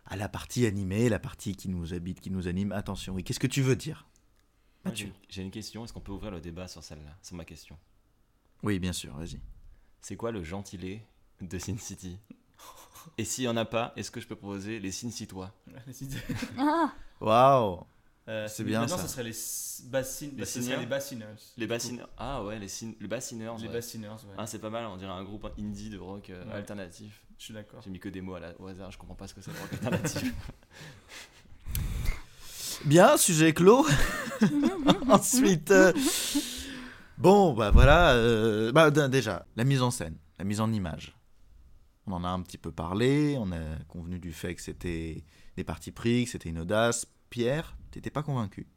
Speaker 5: à la partie animée, la partie qui nous habite, qui nous anime. Attention, oui, qu'est-ce que tu veux dire Mathieu.
Speaker 2: j'ai- une question. Est-ce qu'on peut ouvrir le débat sur celle-là Sur ma question?
Speaker 5: Oui, bien sûr, vas-y.
Speaker 2: C'est quoi le gentilé de Sin City? Et s'il n'y en a pas, est-ce que je peux proposer les Sin Citois *laughs*
Speaker 5: Waouh
Speaker 3: Euh,
Speaker 5: C'est bien,
Speaker 3: maintenant,
Speaker 5: ça.
Speaker 3: ça serait les s- bassines.
Speaker 2: Les
Speaker 3: bah, ce serait
Speaker 2: seniors
Speaker 3: les bassiners.
Speaker 2: Les. Ah ouais, les, les bassineurs.
Speaker 3: Les
Speaker 2: ouais.
Speaker 3: bassiners, ouais.
Speaker 2: Ah, c'est pas mal, on dirait un groupe indie de rock euh,
Speaker 3: Ouais.
Speaker 2: alternatif.
Speaker 3: Je suis d'accord.
Speaker 2: J'ai mis que des mots à la- au hasard, je comprends pas ce que c'est le rock alternatif. *laughs*
Speaker 5: Bien, sujet clos. *laughs* Ensuite, euh, bon, bah voilà. euh, bah, déjà, la mise en scène, la mise en image. On en a un petit peu parlé. On a convenu du fait que c'était des partis pris, que c'était une audace. Pierre, t'étais pas convaincu?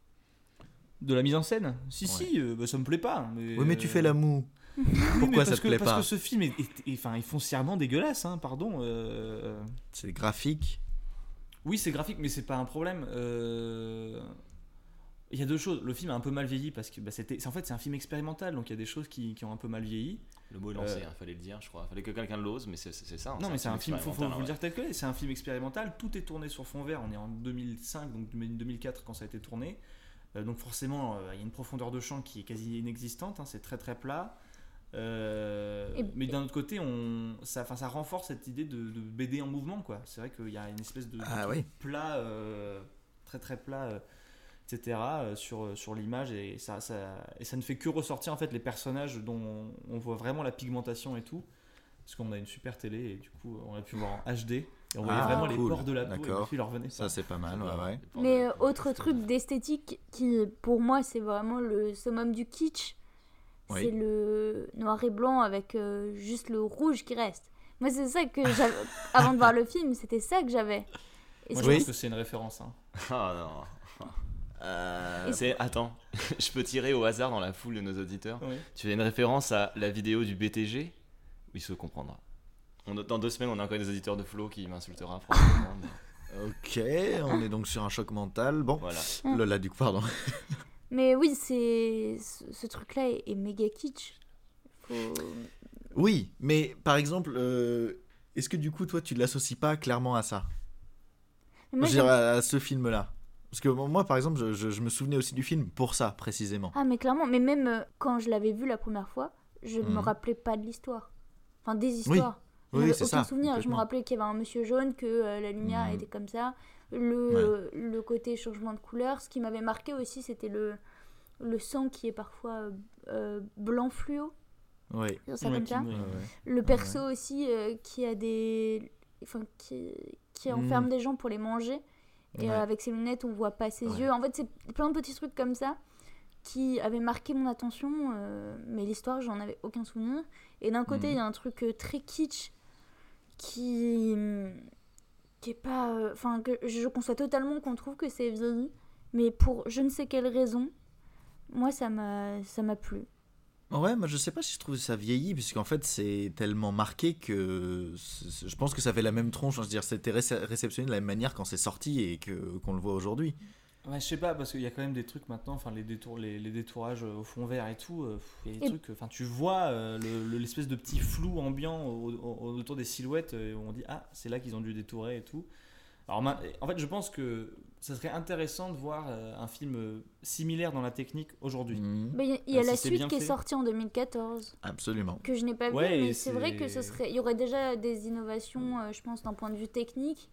Speaker 3: De la mise en scène? Si,
Speaker 5: Ouais.
Speaker 3: si, euh, bah, ça me plaît pas. Mais,
Speaker 5: Oui, mais tu
Speaker 3: euh,
Speaker 5: fais la moue.
Speaker 3: oui,
Speaker 5: Pourquoi ça
Speaker 3: parce
Speaker 5: te
Speaker 3: que-
Speaker 5: plaît
Speaker 3: Parce
Speaker 5: pas
Speaker 3: que ce film est, est- est foncièrement dégueulasse, hein, pardon. euh,
Speaker 5: C'est graphique?
Speaker 3: Oui, c'est graphique, mais c'est pas un problème. Euh, Il y a deux choses. Le film a un peu mal vieilli parce que bah, c'était. En fait, c'est un film expérimental, donc il y a des choses qui, qui ont un peu mal vieilli.
Speaker 2: Le mot est lancé,
Speaker 3: Euh.
Speaker 2: hein, fallait le dire, je crois. Fallait que quelqu'un l'ose, mais c'est ça. hein,
Speaker 3: non, mais c'est un film. Faut, faut
Speaker 2: expérimental,
Speaker 3: vous le
Speaker 2: ouais.
Speaker 3: dire tel que c'est un film expérimental. Tout est tourné sur fond vert. On est en 2005, donc 2004 quand ça a été tourné. Euh, donc forcément, euh, il y a une profondeur de champ qui est quasi inexistante. hein, c'est très très plat. Euh,
Speaker 4: Et-
Speaker 3: mais d'un autre côté, on, ça, renforce cette idée de, de BD en mouvement, quoi. C'est vrai qu'il y a une espèce de,
Speaker 5: Ah oui.
Speaker 3: plat, euh, très très plat, euh, etc. euh, sur, sur l'image et ça, ça, et ça ne fait que ressortir en fait les personnages dont on voit vraiment la pigmentation et tout. Parce qu'on a une super télé et du coup on a pu voir en HD et on voyait
Speaker 5: Ah,
Speaker 3: vraiment les pores de la peau et ma fille leur revenait
Speaker 5: Ça, c'est pas mal. Ouais, ouais.
Speaker 4: mais euh, autre truc d'esthétique qui, pour moi, c'est vraiment le summum du kitsch.
Speaker 5: Oui.
Speaker 4: C'est le noir et blanc avec euh, juste le rouge qui reste. Moi, c'est ça que j'avais. *laughs* Avant de voir le film, c'était ça que j'avais. Et
Speaker 3: Moi je
Speaker 5: Oui.
Speaker 3: pense que c'est une référence. hein.
Speaker 2: Ah non.
Speaker 5: Euh,
Speaker 2: C'est attends, *laughs* je peux tirer au hasard dans la foule de nos auditeurs.
Speaker 3: Oui.
Speaker 2: Tu fais une référence à la vidéo du BTG Oui, se comprendra. On- dans deux semaines, on a encore des auditeurs de Flo qui m'insultera mais *laughs*
Speaker 5: ok, on est donc sur un choc mental. Bon,
Speaker 2: voilà.
Speaker 5: Lola, du coup, pardon. *laughs*
Speaker 4: Mais oui, c'est ce, truc-là est, est méga kitsch. Faut...
Speaker 5: Oui, mais par exemple, euh, est-ce que du coup, toi, tu ne l'associes pas clairement à ça
Speaker 4: moi,
Speaker 5: Je veux dire, à ce film-là Parce que moi, par exemple, je, je- je me souvenais aussi du film pour ça, précisément.
Speaker 4: Ah, mais clairement, mais même euh, quand je l'avais vu la première fois, je ne me
Speaker 5: Mhm.
Speaker 4: rappelais pas de l'histoire. Enfin, des histoires.
Speaker 5: Oui, c'est
Speaker 4: aucun
Speaker 5: ça,
Speaker 4: souvenir. Je me rappelais qu'il y avait un monsieur jaune, que euh, la lumière
Speaker 5: Mhm.
Speaker 4: était comme ça. Le, le côté changement de couleur. Ce qui m'avait marqué aussi, c'était le, le sang qui est parfois euh, blanc fluo.
Speaker 5: Oui.
Speaker 4: ça
Speaker 3: Ouais,
Speaker 4: comme ça.
Speaker 3: ouais.
Speaker 4: Le perso aussi euh, qui a des. Enfin, qui, qui enferme
Speaker 5: Mhm.
Speaker 4: des gens pour les manger. Et
Speaker 5: Ouais.
Speaker 4: euh, avec ses lunettes, on voit pas ses
Speaker 5: Ouais.
Speaker 4: yeux. En fait, c'est plein de petits trucs comme ça qui avaient marqué mon attention. euh, mais l'histoire, j'en avais aucun souvenir. Et d'un côté, il
Speaker 5: Mhm.
Speaker 4: y a un truc euh, très kitsch qui. hum, qui est pas. euh, Enfin, que je conçois totalement qu'on trouve que c'est vieilli. Mais pour je ne sais quelle raison, moi, ça m'a ça m'a plu.
Speaker 5: Ouais, moi je sais pas si je trouve ça vieilli, puisqu'en fait c'est tellement marqué que je pense que ça fait la même tronche. hein. Je veux dire, c'était réce- réceptionné de la même manière quand c'est sorti et que qu'on le voit aujourd'hui.
Speaker 3: Ouais, je sais pas, parce qu'il y a quand même des trucs maintenant, enfin les, détour, les, les détourages au fond vert et tout, euh, il y a des
Speaker 4: Et-
Speaker 3: trucs, enfin tu vois euh, le- le- l'espèce de petit flou ambiant au- au- autour des silhouettes, euh, où on dit ah c'est là qu'ils ont dû détourer et tout. Alors en fait je pense que ça serait intéressant de voir euh, un film euh, similaire dans la technique aujourd'hui.
Speaker 4: Mais il y a- il y a
Speaker 3: Ah, si
Speaker 4: la suite qui est sortie en 2014.
Speaker 5: Absolument.
Speaker 4: que je n'ai pas
Speaker 3: Ouais,
Speaker 4: vu, mais c'est vrai que ce serait, il y aurait déjà des innovations, euh, je pense, d'un point de vue technique,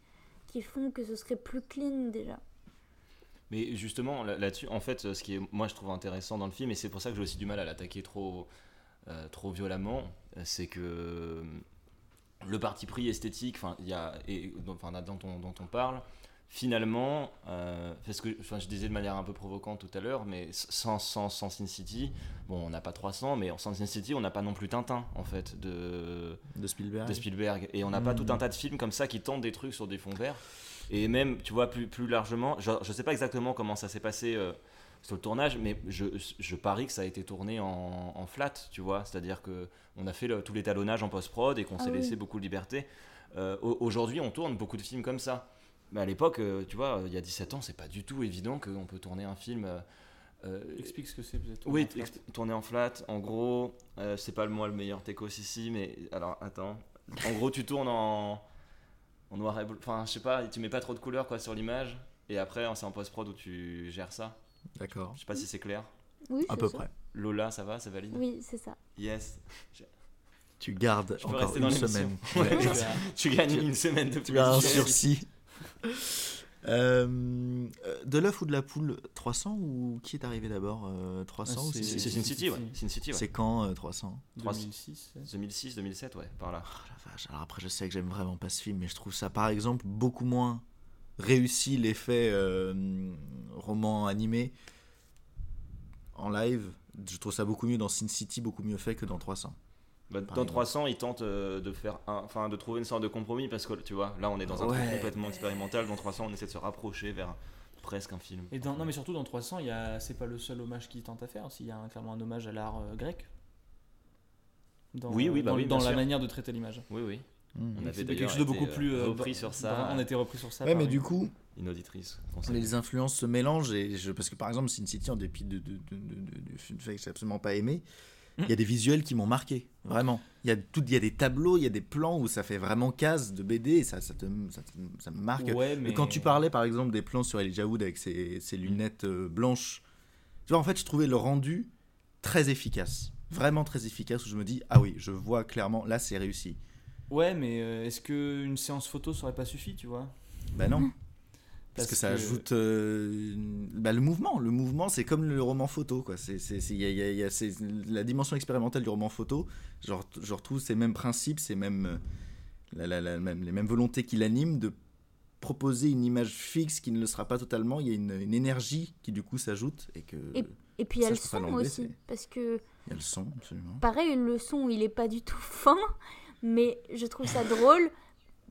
Speaker 4: qui font que ce serait plus clean déjà.
Speaker 2: Mais justement, là- là-dessus, en fait, ce qui est, moi, je trouve intéressant dans le film, et c'est pour ça que j'ai aussi du mal à l'attaquer trop, euh, trop violemment, c'est que le parti pris esthétique, enfin, il y a, et, enfin, dont, on, dont on parle, finalement, euh, parce que, enfin, je disais de manière un peu provocante tout à l'heure, mais sans, sans, sans Sin City, bon, on n'a pas 300, mais sans Sin City, on n'a pas non plus Tintin, en fait, de,
Speaker 5: De Spielberg.
Speaker 2: de Spielberg. Et on n'a pas tout un tas de films comme ça qui tentent des trucs sur des fonds verts. Et même, tu vois, plus, plus largement, je, je sais pas exactement comment ça s'est passé euh, sur le tournage, mais je, je parie que ça a été tourné en, en flat, tu vois. C'est-à-dire que on a fait le- tout l'étalonnage en post-prod et qu'on
Speaker 4: Ah
Speaker 2: s'est
Speaker 4: oui.
Speaker 2: laissé beaucoup de liberté. Euh, au- Aujourd'hui, on tourne beaucoup de films comme ça. Mais à l'époque, euh, tu vois, il y a 17 ans, c'est pas du tout évident qu'on peut tourner un film. euh, euh,
Speaker 3: Explique ce que c'est peut-être.
Speaker 2: oui,
Speaker 3: en
Speaker 2: tourner en flat, en gros, euh, c'est pas le moi le meilleur techos ici, mais alors attends. En gros, tu tournes en, en noir et bleu, enfin, je sais pas, tu mets pas trop de couleurs quoi sur l'image, et après, c'est en post-prod où tu gères ça.
Speaker 5: D'accord.
Speaker 2: Je sais pas si c'est clair.
Speaker 4: Oui,
Speaker 5: À peu
Speaker 4: ça.
Speaker 5: près.
Speaker 2: Lola, ça va, ça valide?
Speaker 4: Oui, c'est ça.
Speaker 2: Yes.
Speaker 5: Tu gardes
Speaker 2: Je
Speaker 5: encore une semaine. *laughs*
Speaker 2: Ouais,
Speaker 3: Tu
Speaker 2: gagnes une semaine de
Speaker 5: Tu as un
Speaker 2: plus.
Speaker 5: sursis. Euh, de l'œuf ou de la poule 300 ou qui est arrivé d'abord euh, 300
Speaker 3: Ah,
Speaker 5: ou
Speaker 3: c'est-
Speaker 2: C'est
Speaker 5: c'est-
Speaker 2: Sin City, ouais. Sin City, ouais.
Speaker 5: C'est quand euh, 300
Speaker 3: 2006.
Speaker 2: 2006, 2007, ouais, par là.
Speaker 5: Oh la vache, Alors après, je sais que j'aime vraiment pas ce film, mais je trouve ça, par exemple, beaucoup moins réussi l'effet euh, roman animé en live. Je trouve ça beaucoup mieux dans Sin City, beaucoup mieux fait que dans 300.
Speaker 2: Bah, dans
Speaker 5: exemple.
Speaker 2: 300, ils tentent euh, de faire enfin de trouver une sorte de compromis parce que tu vois, là on est dans un
Speaker 5: Ouais.
Speaker 2: truc complètement expérimental. Dans 300, on essaie de se rapprocher vers presque un film.
Speaker 3: Et dans, non, mais surtout dans 300, il c'est pas le seul hommage qu'ils tentent à faire. aussi, Il y a un- clairement un hommage à l'art euh, grec. Dans,
Speaker 2: Oui, oui, bah
Speaker 3: dans,
Speaker 2: oui,
Speaker 3: dans
Speaker 2: bien
Speaker 3: la
Speaker 2: sûr.
Speaker 3: manière de traiter l'image.
Speaker 2: Oui, oui.
Speaker 5: Mm.
Speaker 2: On avait
Speaker 3: quelque chose de beaucoup plus
Speaker 2: euh,
Speaker 3: euh,
Speaker 2: repris sur ça.
Speaker 3: On a été repris sur ça.
Speaker 5: Ouais, mais du coup,
Speaker 2: Une auditrice. qu'on
Speaker 5: les influences se mélangent. Et je, parce que par exemple, Sin City, en dépit de, de, de, de- de- du fait que j'ai absolument pas aimé, il y a des visuels qui m'ont marqué. Vraiment. Il y, a tout, il y a des tableaux, il y a des plans où ça fait vraiment case de BD et ça, ça, te, ça, te- ça me marque.
Speaker 3: Ouais, mais...
Speaker 5: Quand tu parlais par exemple des plans sur Elijah Wood avec ses, ses lunettes euh, blanches, tu vois, en fait, je trouvais le rendu très efficace. Vraiment très efficace où je me dis, ah oui, je vois clairement, là c'est réussi.
Speaker 3: Ouais, mais euh, est-ce qu'une séance photo ça aurait pas suffi, tu vois?
Speaker 5: Ben non. Parce, que ça ajoute euh, bah, le mouvement. Le mouvement, c'est comme le roman photo. Quoi. C'est, c'est, c'est- il y a- il y a- il y a- c'est la dimension expérimentale du roman photo. Je, ret- je retrouve ces mêmes principes, ces mêmes, euh, la- la- la- même- les mêmes volontés qui l'animent de proposer une image fixe qui ne le sera pas totalement. Il y a une, une énergie qui du coup s'ajoute et que
Speaker 4: Et- Et puis il y a
Speaker 5: Ça,
Speaker 4: le son aussi. Parce que,
Speaker 5: il y a le son absolument.
Speaker 4: pareil, le son, il est pas du tout *laughs* fin. Mais je trouve ça drôle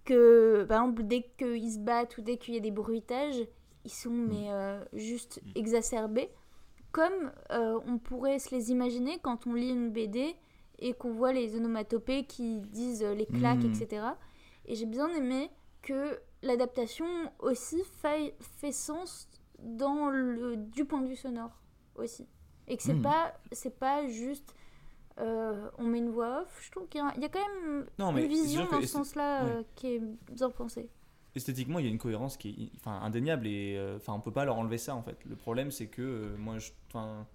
Speaker 4: que, par exemple, dès qu'ils se battent ou dès qu'il y a des bruitages, ils sont
Speaker 5: Mm.
Speaker 4: mais euh, juste exacerbés. Comme euh, on pourrait se les imaginer quand on lit une BD et qu'on voit les onomatopées qui disent euh, les claques,
Speaker 5: Mm.
Speaker 4: etc. Et j'ai bien aimé que l'adaptation aussi faille, fait sens dans le, du point de vue sonore aussi. Et que c'est
Speaker 5: Mm.
Speaker 4: pas c'est pas juste euh, on met une voix off. Je trouve qu'il y, a- il y a quand même
Speaker 3: Non, mais
Speaker 4: une vision dans ce sens-là
Speaker 3: ouais.
Speaker 4: euh, qui est bien pensée.
Speaker 3: esthétiquement, il y a une cohérence qui est enfin, indéniable et euh, enfin, on peut pas leur enlever ça en fait. Le problème, c'est que euh, moi, je, enfin,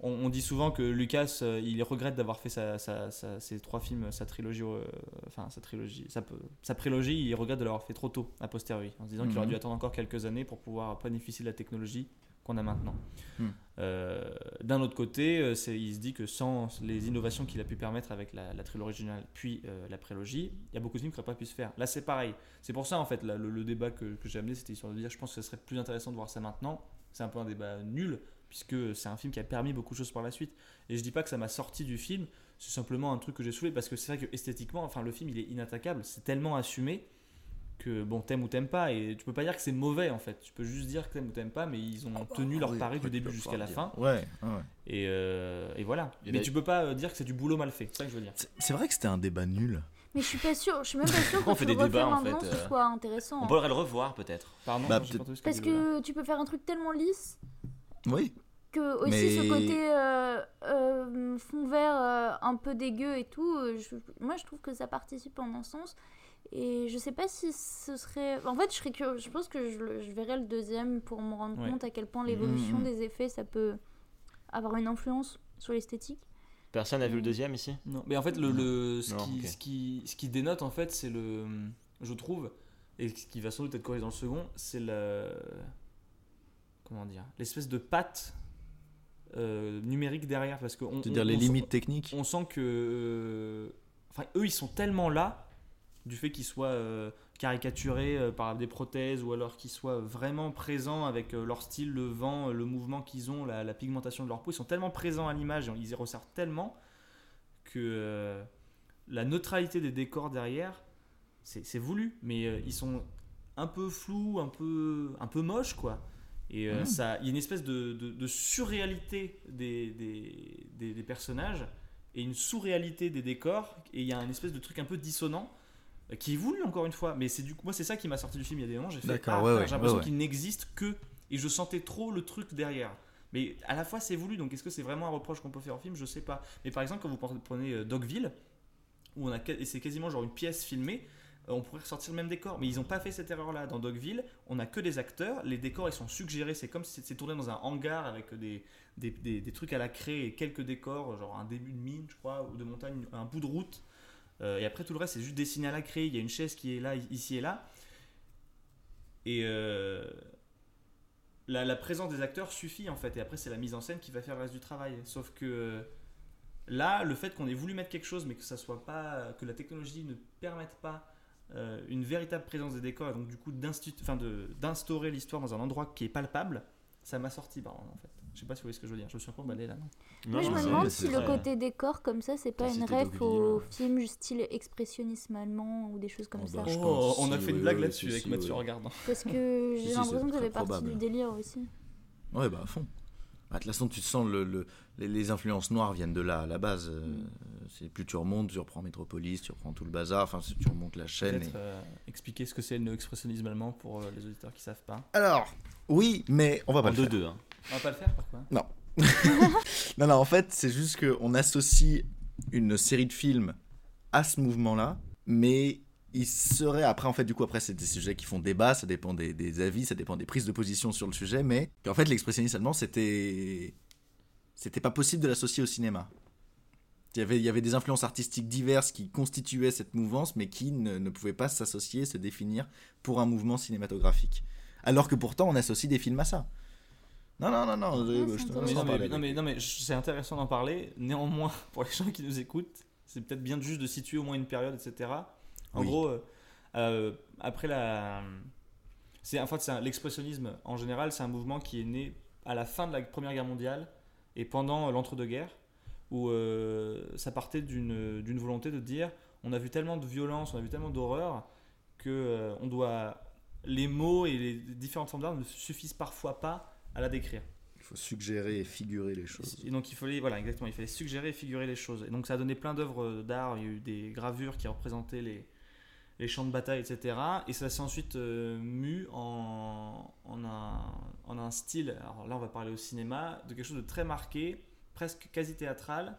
Speaker 3: on, on dit souvent que Lucas, euh, il regrette d'avoir fait sa, sa- sa- ses trois films, sa trilogie, euh, enfin sa trilogie, sa, sa prélogie, il regrette de l'avoir fait trop tôt, a posteriori, en se disant qu'il aurait
Speaker 5: Mhm.
Speaker 3: dû attendre encore quelques années pour pouvoir bénéficier de la technologie qu'on a maintenant.
Speaker 5: Mhm.
Speaker 3: Euh, D'un autre côté, euh, c'est- il se dit que sans les innovations qu'il a pu permettre avec la, la trilogie originale puis euh, la prélogie, il y a beaucoup de films qui n'auraient pas pu se faire. Là, c'est pareil. C'est pour ça, en fait, là, le, le débat que, que j'ai amené, c'était histoire de dire, je pense que ce serait plus intéressant de voir ça maintenant. C'est un peu un débat nul, puisque c'est un film qui a permis beaucoup de choses par la suite. Et je dis pas que ça m'a sorti du film, c'est simplement un truc que j'ai soulevé, parce que c'est vrai que esthétiquement, enfin, le film, il est inattaquable, c'est tellement assumé que, bon, t'aimes ou t'aimes pas, et tu peux pas dire que c'est mauvais, en fait. Tu peux juste dire que t'aimes ou t'aimes pas, mais ils ont tenu leur
Speaker 5: Oui,
Speaker 3: pari du début jusqu'à la
Speaker 5: dire.
Speaker 3: fin.
Speaker 5: Ouais, ouais.
Speaker 3: Et, euh, et voilà.
Speaker 2: Et
Speaker 3: mais
Speaker 2: là-
Speaker 3: tu peux pas euh, dire que c'est du boulot mal fait, c'est ça que je veux dire.
Speaker 5: C'est- vrai que c'était un débat nul.
Speaker 4: Mais je suis pas sûre, je suis même pas *laughs*
Speaker 2: on
Speaker 4: que
Speaker 2: fait des débats, en fait,
Speaker 4: ce
Speaker 2: euh,
Speaker 4: soit intéressant.
Speaker 2: On pourrait le revoir peut-être.
Speaker 3: Pardon,
Speaker 5: Bah,
Speaker 4: Parce que tu peux faire un truc tellement lisse
Speaker 5: Oui.
Speaker 4: que aussi
Speaker 5: Mais-
Speaker 4: ce côté euh, euh, fond vert euh, un peu dégueu et tout, je- moi je trouve que ça participe en un sens. Et je sais pas si ce serait. En fait, je, serais curieux- je pense que je, je verrai le deuxième pour me rendre
Speaker 3: Ouais.
Speaker 4: compte à quel point l'évolution
Speaker 5: Mhm.
Speaker 4: des effets ça peut avoir une influence sur l'esthétique.
Speaker 2: Personne n'a vu le deuxième ici?
Speaker 3: Non, mais en fait, le, le- ce,
Speaker 2: Non,
Speaker 3: qui, ce, qui, ce qui dénote, en fait, c'est le. Je trouve, et ce qui va sans doute être corrigé dans le second, c'est le. Comment dire L'espèce de patte euh, numérique derrière. Parce que on,
Speaker 5: C'est-à-dire
Speaker 3: on-
Speaker 5: les
Speaker 3: on
Speaker 5: limites
Speaker 3: sent-
Speaker 5: techniques?
Speaker 3: on sent que. euh, Enfin, eux, ils sont tellement là, du fait qu'ils soient euh, caricaturés euh, par des prothèses, ou alors qu'ils soient vraiment présents avec euh, leur style, le vent, le mouvement qu'ils ont, la, la pigmentation de leur peau. Ils sont tellement présents à l'image, et ils y ressortent tellement que la neutralité des décors derrière, c'est voulu, mais ils sont un peu flous, un peu, un peu moches, quoi. Et euh, ça, il y a une espèce de, de- de surréalité des, des, des- des personnages et une sous-réalité des décors, et il y a une espèce de truc un peu dissonant qui est voulu encore une fois, mais c'est du coup moi c'est ça qui m'a sorti du film. Il y a des moments j'ai fait ah,
Speaker 5: ouais,
Speaker 3: j'ai l'impression
Speaker 5: ouais,
Speaker 3: qu'il n'existe que et je sentais trop le truc derrière. Mais à la fois c'est voulu, donc est-ce que c'est vraiment un reproche qu'on peut faire au film? Je sais pas. Mais par exemple quand vous prenez euh, Dogville, où on a et c'est quasiment genre une pièce filmée, euh, on pourrait ressortir le même décor. Mais ils n'ont pas fait cette erreur-là. Dans Dogville, on a que des acteurs, les décors ils sont suggérés, c'est comme si c'est tourné dans un hangar avec des, des, des- des trucs à la craie et quelques décors, genre un début de mine, je crois, ou de montagne, un bout de route. Euh, et après tout le reste c'est juste dessiné à la craie, il y a une chaise qui est là, ici et là. Et euh, la, présence des acteurs suffit en fait, et après c'est la mise en scène qui va faire le reste du travail. Sauf que là, le fait qu'on ait voulu mettre quelque chose, mais que ça soit pas, que la technologie ne permette pas euh, une véritable présence des décors, et donc du coup d'instaurer l'histoire dans un endroit qui est palpable, ça m'a sorti en fait. Je sais pas si vous voyez ce que je veux dire. Je me suis un peu emballé là. non
Speaker 4: Moi, je me demande si le côté décor comme ça, c'est pas une ref au film style expressionnisme allemand ou des choses comme
Speaker 5: Oh,
Speaker 4: ça.
Speaker 5: bah,
Speaker 3: Oh, on a
Speaker 5: si,
Speaker 3: fait une blague là-dessus
Speaker 5: si,
Speaker 3: avec
Speaker 5: si,
Speaker 3: Mathieu
Speaker 5: oui.
Speaker 3: regardant.
Speaker 4: Parce que *laughs* j'ai
Speaker 5: si,
Speaker 4: l'impression que ça fait partie du délire aussi.
Speaker 5: Ouais, bah à fond. Bah, de toute façon, tu sens le, le- les, les influences noires viennent de là à la base. euh,
Speaker 4: Mm.
Speaker 5: c'est plus tu remontes, tu reprends Metropolis, tu reprends tout le bazar. Enfin, tu remontes la chaîne. Et-
Speaker 3: euh, expliquer ce que c'est le expressionnisme allemand pour euh, les auditeurs qui savent pas.
Speaker 5: Alors, oui, mais on va pas
Speaker 2: En
Speaker 5: le faire.
Speaker 2: 2-2. Hein.
Speaker 3: On va pas le faire pourquoi? *laughs*
Speaker 5: Non, non, en fait, c'est juste qu'on associe une série de films à ce mouvement-là, mais il serait, après, en fait, du coup, après, c'est des sujets qui font débat, ça dépend des, avis, ça dépend des prises de position sur le sujet, mais qu'en fait, l'expressionnisme allemand, c'était. C'était pas possible de l'associer au cinéma. Il y, avait, il y avait des influences artistiques diverses qui constituaient cette mouvance, mais qui ne, ne pouvaient pas s'associer, se définir pour un mouvement cinématographique. Alors que pourtant, on associe des films à ça. Non, non, non, non. Je- te
Speaker 3: non,
Speaker 5: laisse
Speaker 3: mais,
Speaker 5: en
Speaker 3: non, mais,
Speaker 5: parler
Speaker 3: non,
Speaker 5: avec
Speaker 3: mais, non, mais je- c'est intéressant d'en parler. Néanmoins, *laughs* pour les gens qui nous écoutent, c'est peut-être bien juste de situer au moins une période, etc. En
Speaker 5: Oui.
Speaker 3: gros, euh, euh, après la. C'est, en fait, un- l'expressionnisme en général, c'est un mouvement qui est né à la fin de la Première Guerre mondiale et pendant l'entre-deux-guerres, où euh, ça partait d'une, d'une volonté de dire on a vu tellement de violence, on a vu tellement d'horreur, que euh, on doit. Les mots et les différentes formes d'art ne suffisent parfois pas à la décrire.
Speaker 5: Il faut suggérer et figurer les choses.
Speaker 3: Et donc il fallait, voilà, exactement, il fallait suggérer et figurer les choses. Et donc ça a donné plein d'œuvres d'art. Il y a eu des gravures qui représentaient les, les champs de bataille, etc. Et ça s'est ensuite euh, mu en, en, un, en un style. Alors là, on va parler au cinéma de quelque chose de très marqué, presque quasi théâtral,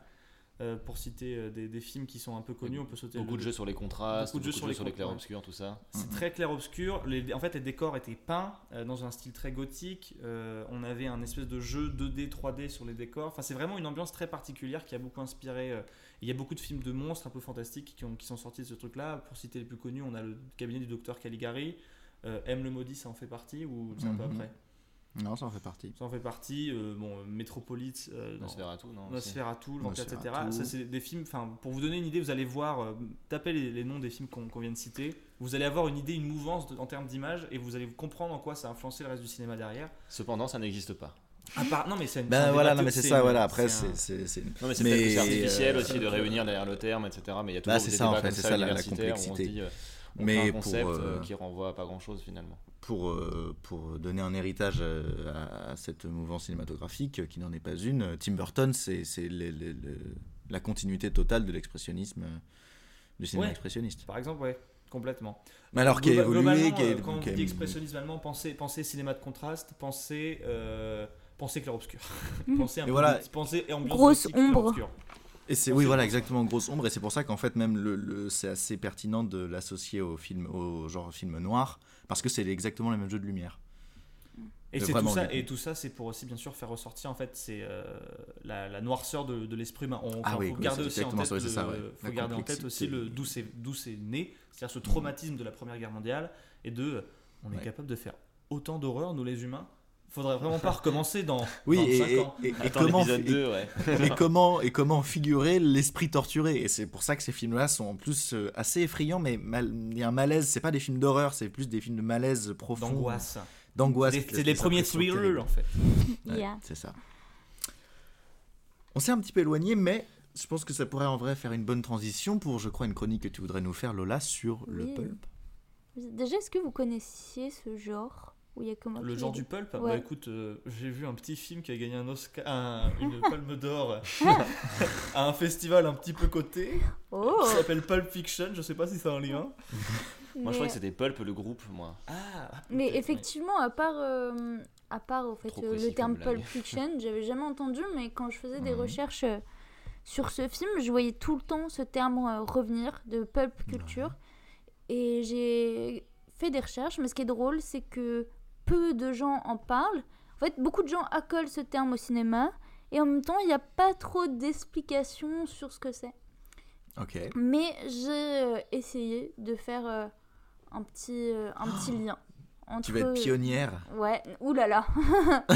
Speaker 3: Euh, pour citer euh, des, des films qui sont un peu connus, on peut sauter
Speaker 2: Beaucoup
Speaker 3: le-
Speaker 2: de jeux sur les contrastes,
Speaker 3: Beaucoup de jeux sur les
Speaker 2: clairs-obscurs, tout ça.
Speaker 3: C'est très clair-obscur. En fait, les décors étaient peints euh, dans un style très gothique. On avait un espèce de jeu 2D, 3D sur les décors. Enfin, c'est vraiment une ambiance très particulière qui a beaucoup inspiré. Il y a beaucoup de films de monstres un peu fantastiques qui, ont- qui sont sortis de ce truc-là. Pour citer les plus connus, on a le cabinet du docteur Caligari. M le maudit, ça en fait partie ou c'est un peu
Speaker 5: Mhm.
Speaker 3: après?
Speaker 5: Non, ça en fait partie.
Speaker 3: Ça en fait partie. Euh, bon, euh, Metropolis, euh,
Speaker 2: Nosferatu, non
Speaker 3: Nosferatu, le vampire, etc. Ça, c'est des films. Enfin, pour vous donner une idée, vous allez voir, euh, tapez les, les noms des films qu'on vient de citer. Vous allez avoir une idée, une mouvance de- en termes d'image, et vous allez comprendre en quoi ça a influencé le reste du cinéma derrière.
Speaker 2: Cependant, ça n'existe pas.
Speaker 3: À part, non mais c'est.
Speaker 5: Ben voilà, non mais c'est ça,
Speaker 3: une-
Speaker 5: voilà. Après,
Speaker 3: c'est un-
Speaker 2: Non, mais c'est peut-être que c'est artificiel
Speaker 5: euh,
Speaker 2: aussi de réunir derrière le terme, etc. Mais il y a toujours
Speaker 5: Bah, c'est
Speaker 2: des
Speaker 5: ça, en fait,
Speaker 2: comme
Speaker 5: c'est
Speaker 2: ça,
Speaker 5: la- complexité.
Speaker 2: On
Speaker 5: Mais
Speaker 2: fait un
Speaker 5: pour,
Speaker 2: concept euh,
Speaker 5: euh,
Speaker 2: qui renvoie à pas grand-chose finalement.
Speaker 5: pour, euh, pour donner un héritage à, à cette mouvance cinématographique, qui n'en est pas une, Tim Burton, c'est la continuité totale de l'expressionnisme, du cinéma
Speaker 3: Ouais.
Speaker 5: expressionniste.
Speaker 3: Par exemple, ouais, complètement.
Speaker 5: Mais alors qui a évolué,
Speaker 3: globalement,
Speaker 5: qui a,
Speaker 3: euh, quand on dit expressionnisme allemand, pensez, pensez cinéma de contraste, pensez, euh, pensez clair-obscur. *laughs* pensez un
Speaker 5: Et
Speaker 3: peu
Speaker 5: voilà.
Speaker 3: pensez ambiance
Speaker 4: Grosse ombre.
Speaker 5: Et c'est oui voilà exactement grosse ombre et c'est pour ça qu'en fait même le, le- c'est assez pertinent de l'associer au film au genre film noir parce que c'est exactement le même jeu de lumière.
Speaker 3: Et, c'est tout ça, et tout ça, c'est pour aussi bien sûr faire ressortir en fait c'est euh, la, la noirceur de, de l'esprit humain. On,
Speaker 5: Ah oui,
Speaker 3: faut
Speaker 5: oui,
Speaker 3: garder
Speaker 5: c'est
Speaker 3: aussi en
Speaker 5: exactement
Speaker 3: tête,
Speaker 5: ça, ouais, c'est
Speaker 3: le-
Speaker 5: ça, ouais.
Speaker 3: faut garder en tête aussi le d'où c'est d'où c'est né, c'est-à-dire ce traumatisme de la Première Guerre mondiale et de on est
Speaker 5: Ouais.
Speaker 3: capable de faire autant d'horreur nous les humains. Faudrait vraiment pas recommencer dans *laughs*
Speaker 5: Oui
Speaker 3: 25
Speaker 5: et,
Speaker 3: ans.
Speaker 5: et- et
Speaker 2: Attends,
Speaker 5: comment et-
Speaker 2: 2, ouais.
Speaker 5: et comment et comment figurer l'esprit torturé et c'est pour ça que ces films-là sont en plus euh, assez effrayants mais mal- il y a un malaise c'est pas des films d'horreur c'est plus des films de malaise profond
Speaker 3: d'angoisse.
Speaker 5: d'angoisse
Speaker 3: C'est les
Speaker 5: des
Speaker 3: premiers thrillers en fait.
Speaker 5: Ouais,
Speaker 4: Yeah.
Speaker 5: c'est ça on s'est un petit peu éloigné mais je pense que ça pourrait en vrai faire une bonne transition pour je crois une chronique que tu voudrais nous faire Lola sur le pulp
Speaker 4: Déjà, est-ce que vous connaissiez ce genre? Où il y a comment
Speaker 3: Le genre du pulp,
Speaker 4: Ouais.
Speaker 3: bah écoute, euh, j'ai vu un petit film qui a gagné un Oscar, un- *laughs* une palme d'or à un festival un petit peu coté,
Speaker 4: Oh
Speaker 3: qui s'appelle Pulp Fiction, je sais pas si c'est un lien.
Speaker 2: Moi, je
Speaker 4: Mais-
Speaker 2: crois que c'était Pulp, le groupe, moi.
Speaker 3: Ah,
Speaker 4: Mais
Speaker 3: peut-être,
Speaker 4: effectivement, à part, euh, à part au fait, euh,
Speaker 2: précis
Speaker 4: le terme. Pulp Fiction, j'avais jamais entendu, mais quand je faisais des recherches euh, sur ce film, je voyais tout le temps ce terme euh, revenir de pulp culture. Et j'ai fait des recherches, mais ce qui est drôle, c'est que peu de gens en parlent. En fait, beaucoup de gens accolent ce terme au cinéma, et en même temps, il n'y a pas trop d'explications sur ce que c'est.
Speaker 5: ok
Speaker 4: Mais j'ai euh, essayé de faire euh, un petit, euh, un petit lien. Entre...
Speaker 5: tu vas être pionnière
Speaker 4: Ouais, oulala, *laughs*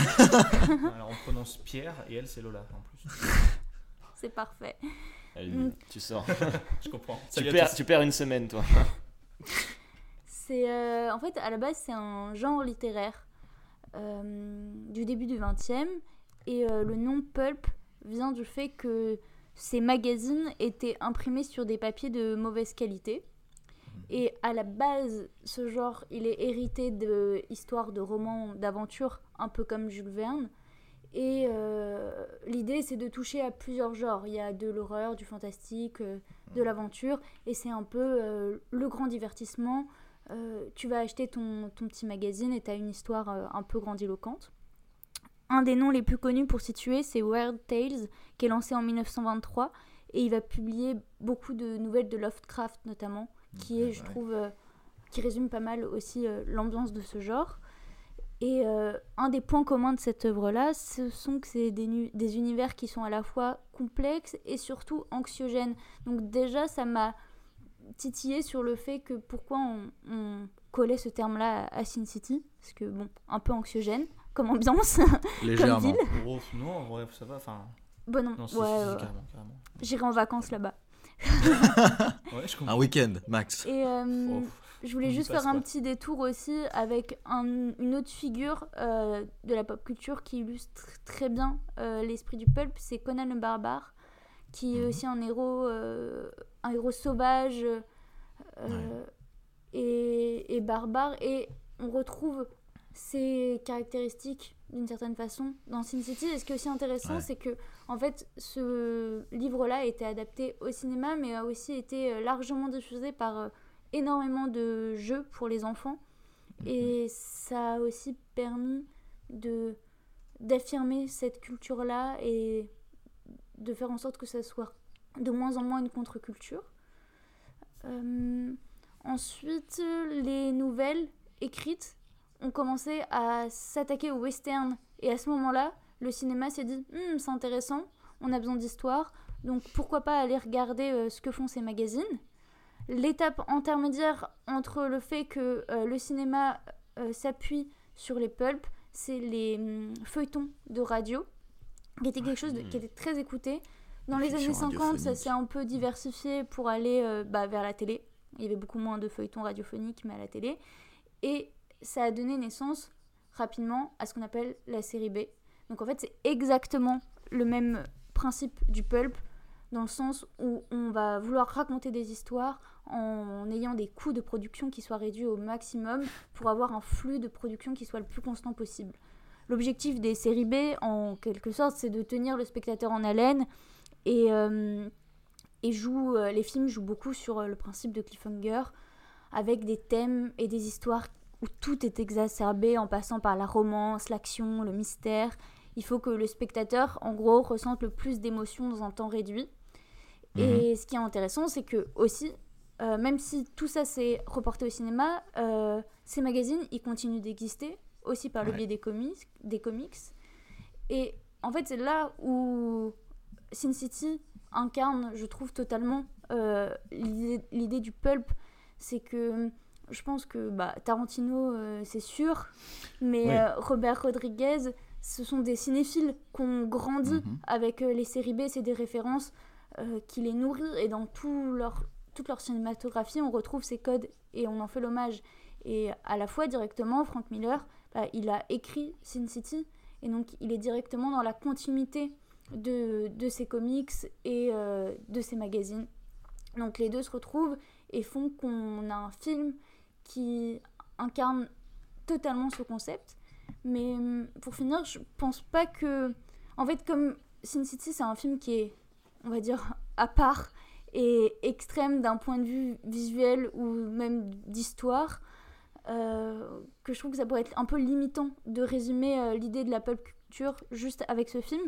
Speaker 3: Alors on prononce Pierre et elle c'est Lola en plus. *laughs*
Speaker 4: c'est parfait.
Speaker 2: Elle
Speaker 4: Mm.
Speaker 2: Tu sors. *laughs*
Speaker 3: Je comprends.
Speaker 2: tu, perds, tu perds une semaine, toi.
Speaker 4: C'est euh, en fait à la base c'est un genre littéraire euh, du début du 20e et euh, le nom pulp vient du fait que ces magazines étaient imprimés sur des papiers de mauvaise qualité. Et à la base, ce genre, il est hérité de de romans d'aventure, un peu comme Jules Verne. Et l'idée, c'est de toucher à plusieurs genres. Il y a de l'horreur, du fantastique, de l'aventure. Et c'est un peu le grand divertissement. Euh, tu vas acheter ton, ton petit magazine et tu as une histoire euh, un peu grandiloquente. Un des noms les plus connus pour situer, c'est Weird Tales, qui est lancé en 1923. Et il va publier beaucoup de nouvelles de Lovecraft, notamment, qui est,
Speaker 5: Ouais,
Speaker 4: je
Speaker 5: ouais.
Speaker 4: trouve, euh, qui résume pas mal aussi l'ambiance de ce genre. Et un des points communs de cette œuvre-là, ce sont que c'est des, des univers qui sont à la fois complexes et surtout anxiogènes. Donc déjà, ça m'a titillé sur le fait que pourquoi on, on collait ce terme-là à Sin City, parce que bon, un peu anxiogène comme ambiance. *laughs*
Speaker 5: légèrement
Speaker 4: ville.
Speaker 3: Oh, non, en vrai, ça va. Enfin,
Speaker 4: bon non,
Speaker 3: non,
Speaker 4: ouais, euh, j'irai en vacances là-bas. *laughs*
Speaker 3: Ouais, je
Speaker 5: un week-end max
Speaker 4: Et euh,
Speaker 3: Oh,
Speaker 4: je voulais juste faire un petit détour aussi avec un- une autre figure euh, de la pop culture qui illustre très bien euh, l'esprit du pulp, c'est Conan le barbare, qui est
Speaker 5: Mhm.
Speaker 4: aussi un héros, euh, un héros sauvage euh, et, et barbare. Et on retrouve ces caractéristiques d'une certaine façon dans Sin City. Et ce qui est aussi intéressant,
Speaker 5: Ouais.
Speaker 4: c'est que en fait, ce livre-là a été adapté au cinéma, mais a aussi été euh, largement diffusé par euh, énormément de jeux pour les enfants. Et ça a aussi permis de d'affirmer cette culture-là et de faire en sorte que ça soit de moins en moins une contre-culture. Euh, ensuite, les nouvelles écrites ont commencé à s'attaquer au western. Et à ce moment-là, le cinéma s'est dit Hmm, c'est intéressant, on a besoin d'histoire, donc pourquoi pas aller regarder euh, ce que font ces magazines. L'étape intermédiaire entre le fait que euh, le cinéma s'appuie sur les pulps, c'est les hum, feuilletons de radio, qui était quelque chose de- qui était très écouté. Dans les années
Speaker 5: fiction
Speaker 4: 50, ça s'est un peu diversifié pour aller euh, bah, vers la télé. Il y avait beaucoup moins de feuilletons radiophoniques, mais à la télé. Et ça a donné naissance rapidement à ce qu'on appelle la série B. Donc en fait, c'est exactement le même principe du pulp, dans le sens où on va vouloir raconter des histoires en ayant des coûts de production qui soient réduits au maximum pour avoir un flux de production qui soit le plus constant possible. L'objectif des séries B, en quelque sorte, c'est de tenir le spectateur en haleine et, euh, et joue, euh, les films jouent beaucoup sur euh, le principe de cliffhanger avec des thèmes et des histoires où tout est exacerbé en passant par la romance, l'action, le mystère. Il faut que le spectateur, en gros, ressente le plus d'émotions dans un temps réduit. Et ce qui est intéressant, c'est que aussi, euh, même si tout ça s'est reporté au cinéma, euh, ces magazines, ils continuent d'exister aussi par le
Speaker 5: Ouais.
Speaker 4: biais des comics, des comics. Et en fait, c'est là où Sin City incarne, je trouve, totalement euh, l'idée du pulp. C'est que je pense que bah, Tarantino, euh, c'est sûr, mais euh, Robert Rodriguez, ce sont des cinéphiles qu'on grandit
Speaker 5: Mhm.
Speaker 4: avec les séries B, c'est des références qui les nourrit et dans tout leur, toute leur cinématographie, on retrouve ces codes et on en fait l'hommage. Et à la fois directement, Frank Miller, bah, il a écrit Sin City et donc il est directement dans la continuité de, de ses comics et euh, de ses magazines. Donc les deux se retrouvent et font qu'on a un film qui incarne totalement ce concept. Mais hum, pour finir, je pense pas que. En fait, comme Sin City, c'est un film qui est, on va dire, à part et extrême d'un point de vue visuel ou même d'histoire, euh, que je trouve que ça pourrait être un peu limitant de résumer euh, l'idée de la pop culture juste avec ce film.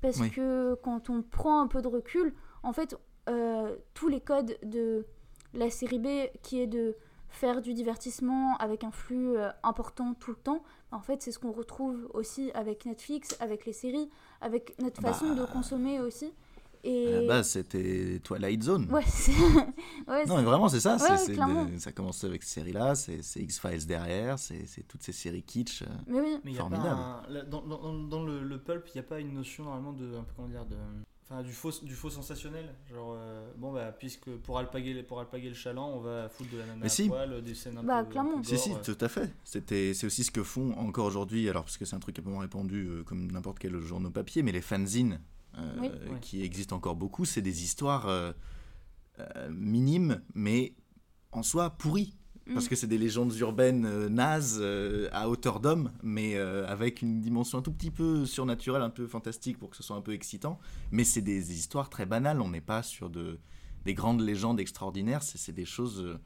Speaker 4: Parce
Speaker 5: Oui.
Speaker 4: que quand on prend un peu de recul, en fait, euh, tous les codes de la série B qui est de faire du divertissement avec un flux euh, important tout le temps, en fait, c'est ce qu'on retrouve aussi avec Netflix, avec les séries, avec notre
Speaker 5: Bah,
Speaker 4: façon de consommer aussi.
Speaker 5: À la base, c'était Twilight Zone.
Speaker 4: ouais, c'est ouais,
Speaker 5: Non, mais vraiment, c'est ça. c'est-
Speaker 4: Ouais,
Speaker 5: c'est
Speaker 4: clairement.
Speaker 5: des- ça commence avec cette série-là, c'est c'est X-Files derrière, c'est c'est toutes ces séries kitsch. euh.
Speaker 4: mais oui.
Speaker 3: Mais il y a pas
Speaker 5: Formidable.
Speaker 3: un- dans, dans- dans- le, le pulp, il n'y a pas une notion normalement de. Un peu, comment dire de, Enfin, du faux, du faux sensationnel. Genre, euh, bon, bah, puisque pour alpaguer, pour alpaguer le chaland, on va foutre de la nana
Speaker 5: Mais
Speaker 3: à
Speaker 5: si.
Speaker 3: poil, des scènes un
Speaker 4: Bah,
Speaker 3: peu. un
Speaker 4: clairement.
Speaker 3: peu
Speaker 5: Si, si, tout à fait. C'était, c'est aussi ce que font encore aujourd'hui, alors parce que c'est un truc un peu moins répandu euh, comme n'importe quel journal papier, mais les fanzines euh,
Speaker 4: Oui.
Speaker 5: qui existent encore beaucoup, c'est des histoires euh, euh, minimes, mais en soi pourries. Parce
Speaker 4: Mm.
Speaker 5: que c'est des légendes urbaines euh, nazes euh, à hauteur d'homme, mais euh, avec une dimension un tout petit peu surnaturelle, un peu fantastique pour que ce soit un peu excitant. Mais c'est des histoires très banales, on n'est pas sur de, des grandes légendes extraordinaires, c'est c'est des choses.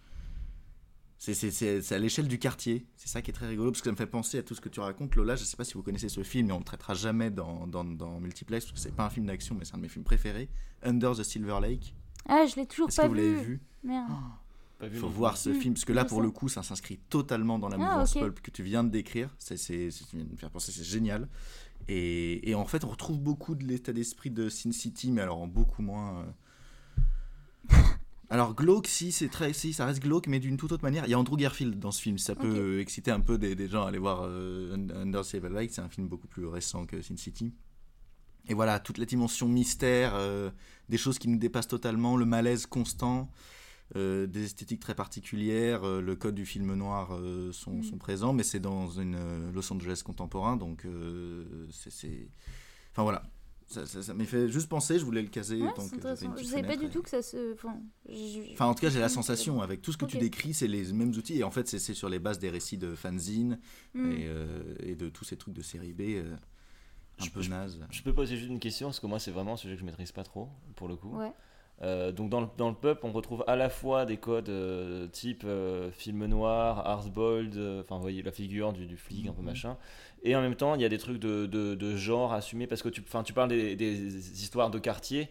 Speaker 5: C'est- à l'échelle du quartier. C'est ça qui est très rigolo, parce que ça me fait penser à tout ce que tu racontes. Lola, je ne sais pas si vous connaissez ce film, mais on ne le traitera jamais dans, dans, dans Multiplex, parce que c'est pas un film d'action, mais c'est un de mes films préférés. Under the Silver Lake.
Speaker 4: Ah, je l'ai toujours
Speaker 5: Est-ce que
Speaker 4: pas
Speaker 5: vous l'avez
Speaker 4: vu.
Speaker 5: vu
Speaker 4: Merde.
Speaker 2: Pas vu
Speaker 5: Il faut
Speaker 2: non plus.
Speaker 5: voir ce
Speaker 4: Mm,
Speaker 5: film, parce que là, pour le coup, ça s'inscrit totalement dans la
Speaker 4: Ah,
Speaker 5: mouvance
Speaker 4: ok.
Speaker 5: pulp que tu viens de décrire. C'est, c'est, c'est- tu viens de me faire penser, c'est génial. Et, et en fait, on retrouve beaucoup de l'état d'esprit de Sin City, mais alors en beaucoup moins. euh. *laughs* Alors glauque, si, c'est très, si, ça reste glauque, mais d'une toute autre manière. Il y a Andrew Garfield dans ce film, ça peut exciter un peu des, des gens à aller voir euh, Under the Silver Lake. C'est un film beaucoup plus récent que Sin City. Et voilà, toute la dimension mystère, euh, des choses qui nous dépassent totalement, le malaise constant, euh, des esthétiques très particulières, euh, le code du film noir sont,
Speaker 4: Mm.
Speaker 5: sont présents, mais c'est dans une Los Angeles contemporain, donc c'est... Enfin voilà, ça, ça, ça m'y fait juste penser, je voulais le caser.
Speaker 4: Ouais,
Speaker 5: tant que
Speaker 4: Je savais pas du
Speaker 5: et-
Speaker 4: tout que ça se. Enfin, je-
Speaker 5: Enfin, en tout cas, j'ai la sensation, avec tout ce que tu décris, c'est les mêmes outils, et en fait, c'est sur les bases des récits de fanzine
Speaker 4: Hmm.
Speaker 5: et, euh, et de tous ces trucs de série B euh, un
Speaker 2: Je-
Speaker 5: peu nazes.
Speaker 2: Je peux poser juste une question, parce que moi, c'est vraiment un sujet que je maîtrise pas trop, pour le coup.
Speaker 4: Ouais.
Speaker 2: Euh, donc dans le, dans le pub, on retrouve à la fois des codes euh, type euh, film noir, Arsbold, euh, enfin vous voyez la figure du, du flic un peu
Speaker 5: Mhm.
Speaker 2: machin, et en même temps il y a des trucs de, de, de genre assumés parce que tu, tu parles des, des histoires de quartier,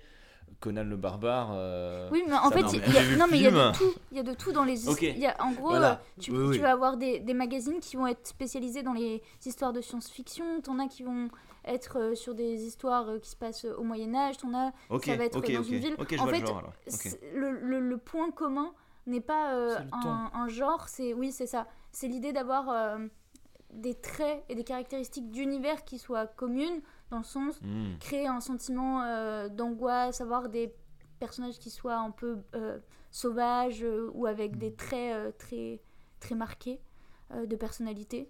Speaker 2: Conan le barbare. euh,
Speaker 4: Oui, mais en
Speaker 2: ça,
Speaker 4: fait,
Speaker 2: non,
Speaker 4: il
Speaker 2: mais
Speaker 4: y a- il y de tout. Il y a de tout dans les
Speaker 2: Ok.
Speaker 4: histoires. Il y a- En gros,
Speaker 5: Voilà.
Speaker 4: euh, tu,
Speaker 5: Oui, oui.
Speaker 4: tu vas avoir des, des magazines qui vont être spécialisés dans les histoires de science-fiction. T'en as qui vont être euh, sur des histoires euh, qui se passent au Moyen Âge. T'en as
Speaker 2: Ok,
Speaker 4: ça va être
Speaker 2: ok,
Speaker 4: dans une ville.
Speaker 2: Ok, je
Speaker 4: en
Speaker 2: vois le
Speaker 4: fait,
Speaker 2: genre,
Speaker 4: le, le- le point commun n'est pas euh, un, un genre, c'est oui, c'est ça. C'est l'idée d'avoir euh, des traits et des caractéristiques d'univers qui soient communes, dans le sens
Speaker 2: Hmm.
Speaker 4: créer un sentiment euh, d'angoisse, avoir des personnages qui soient un peu euh, sauvages euh, ou avec des traits très, très marqués de personnalité.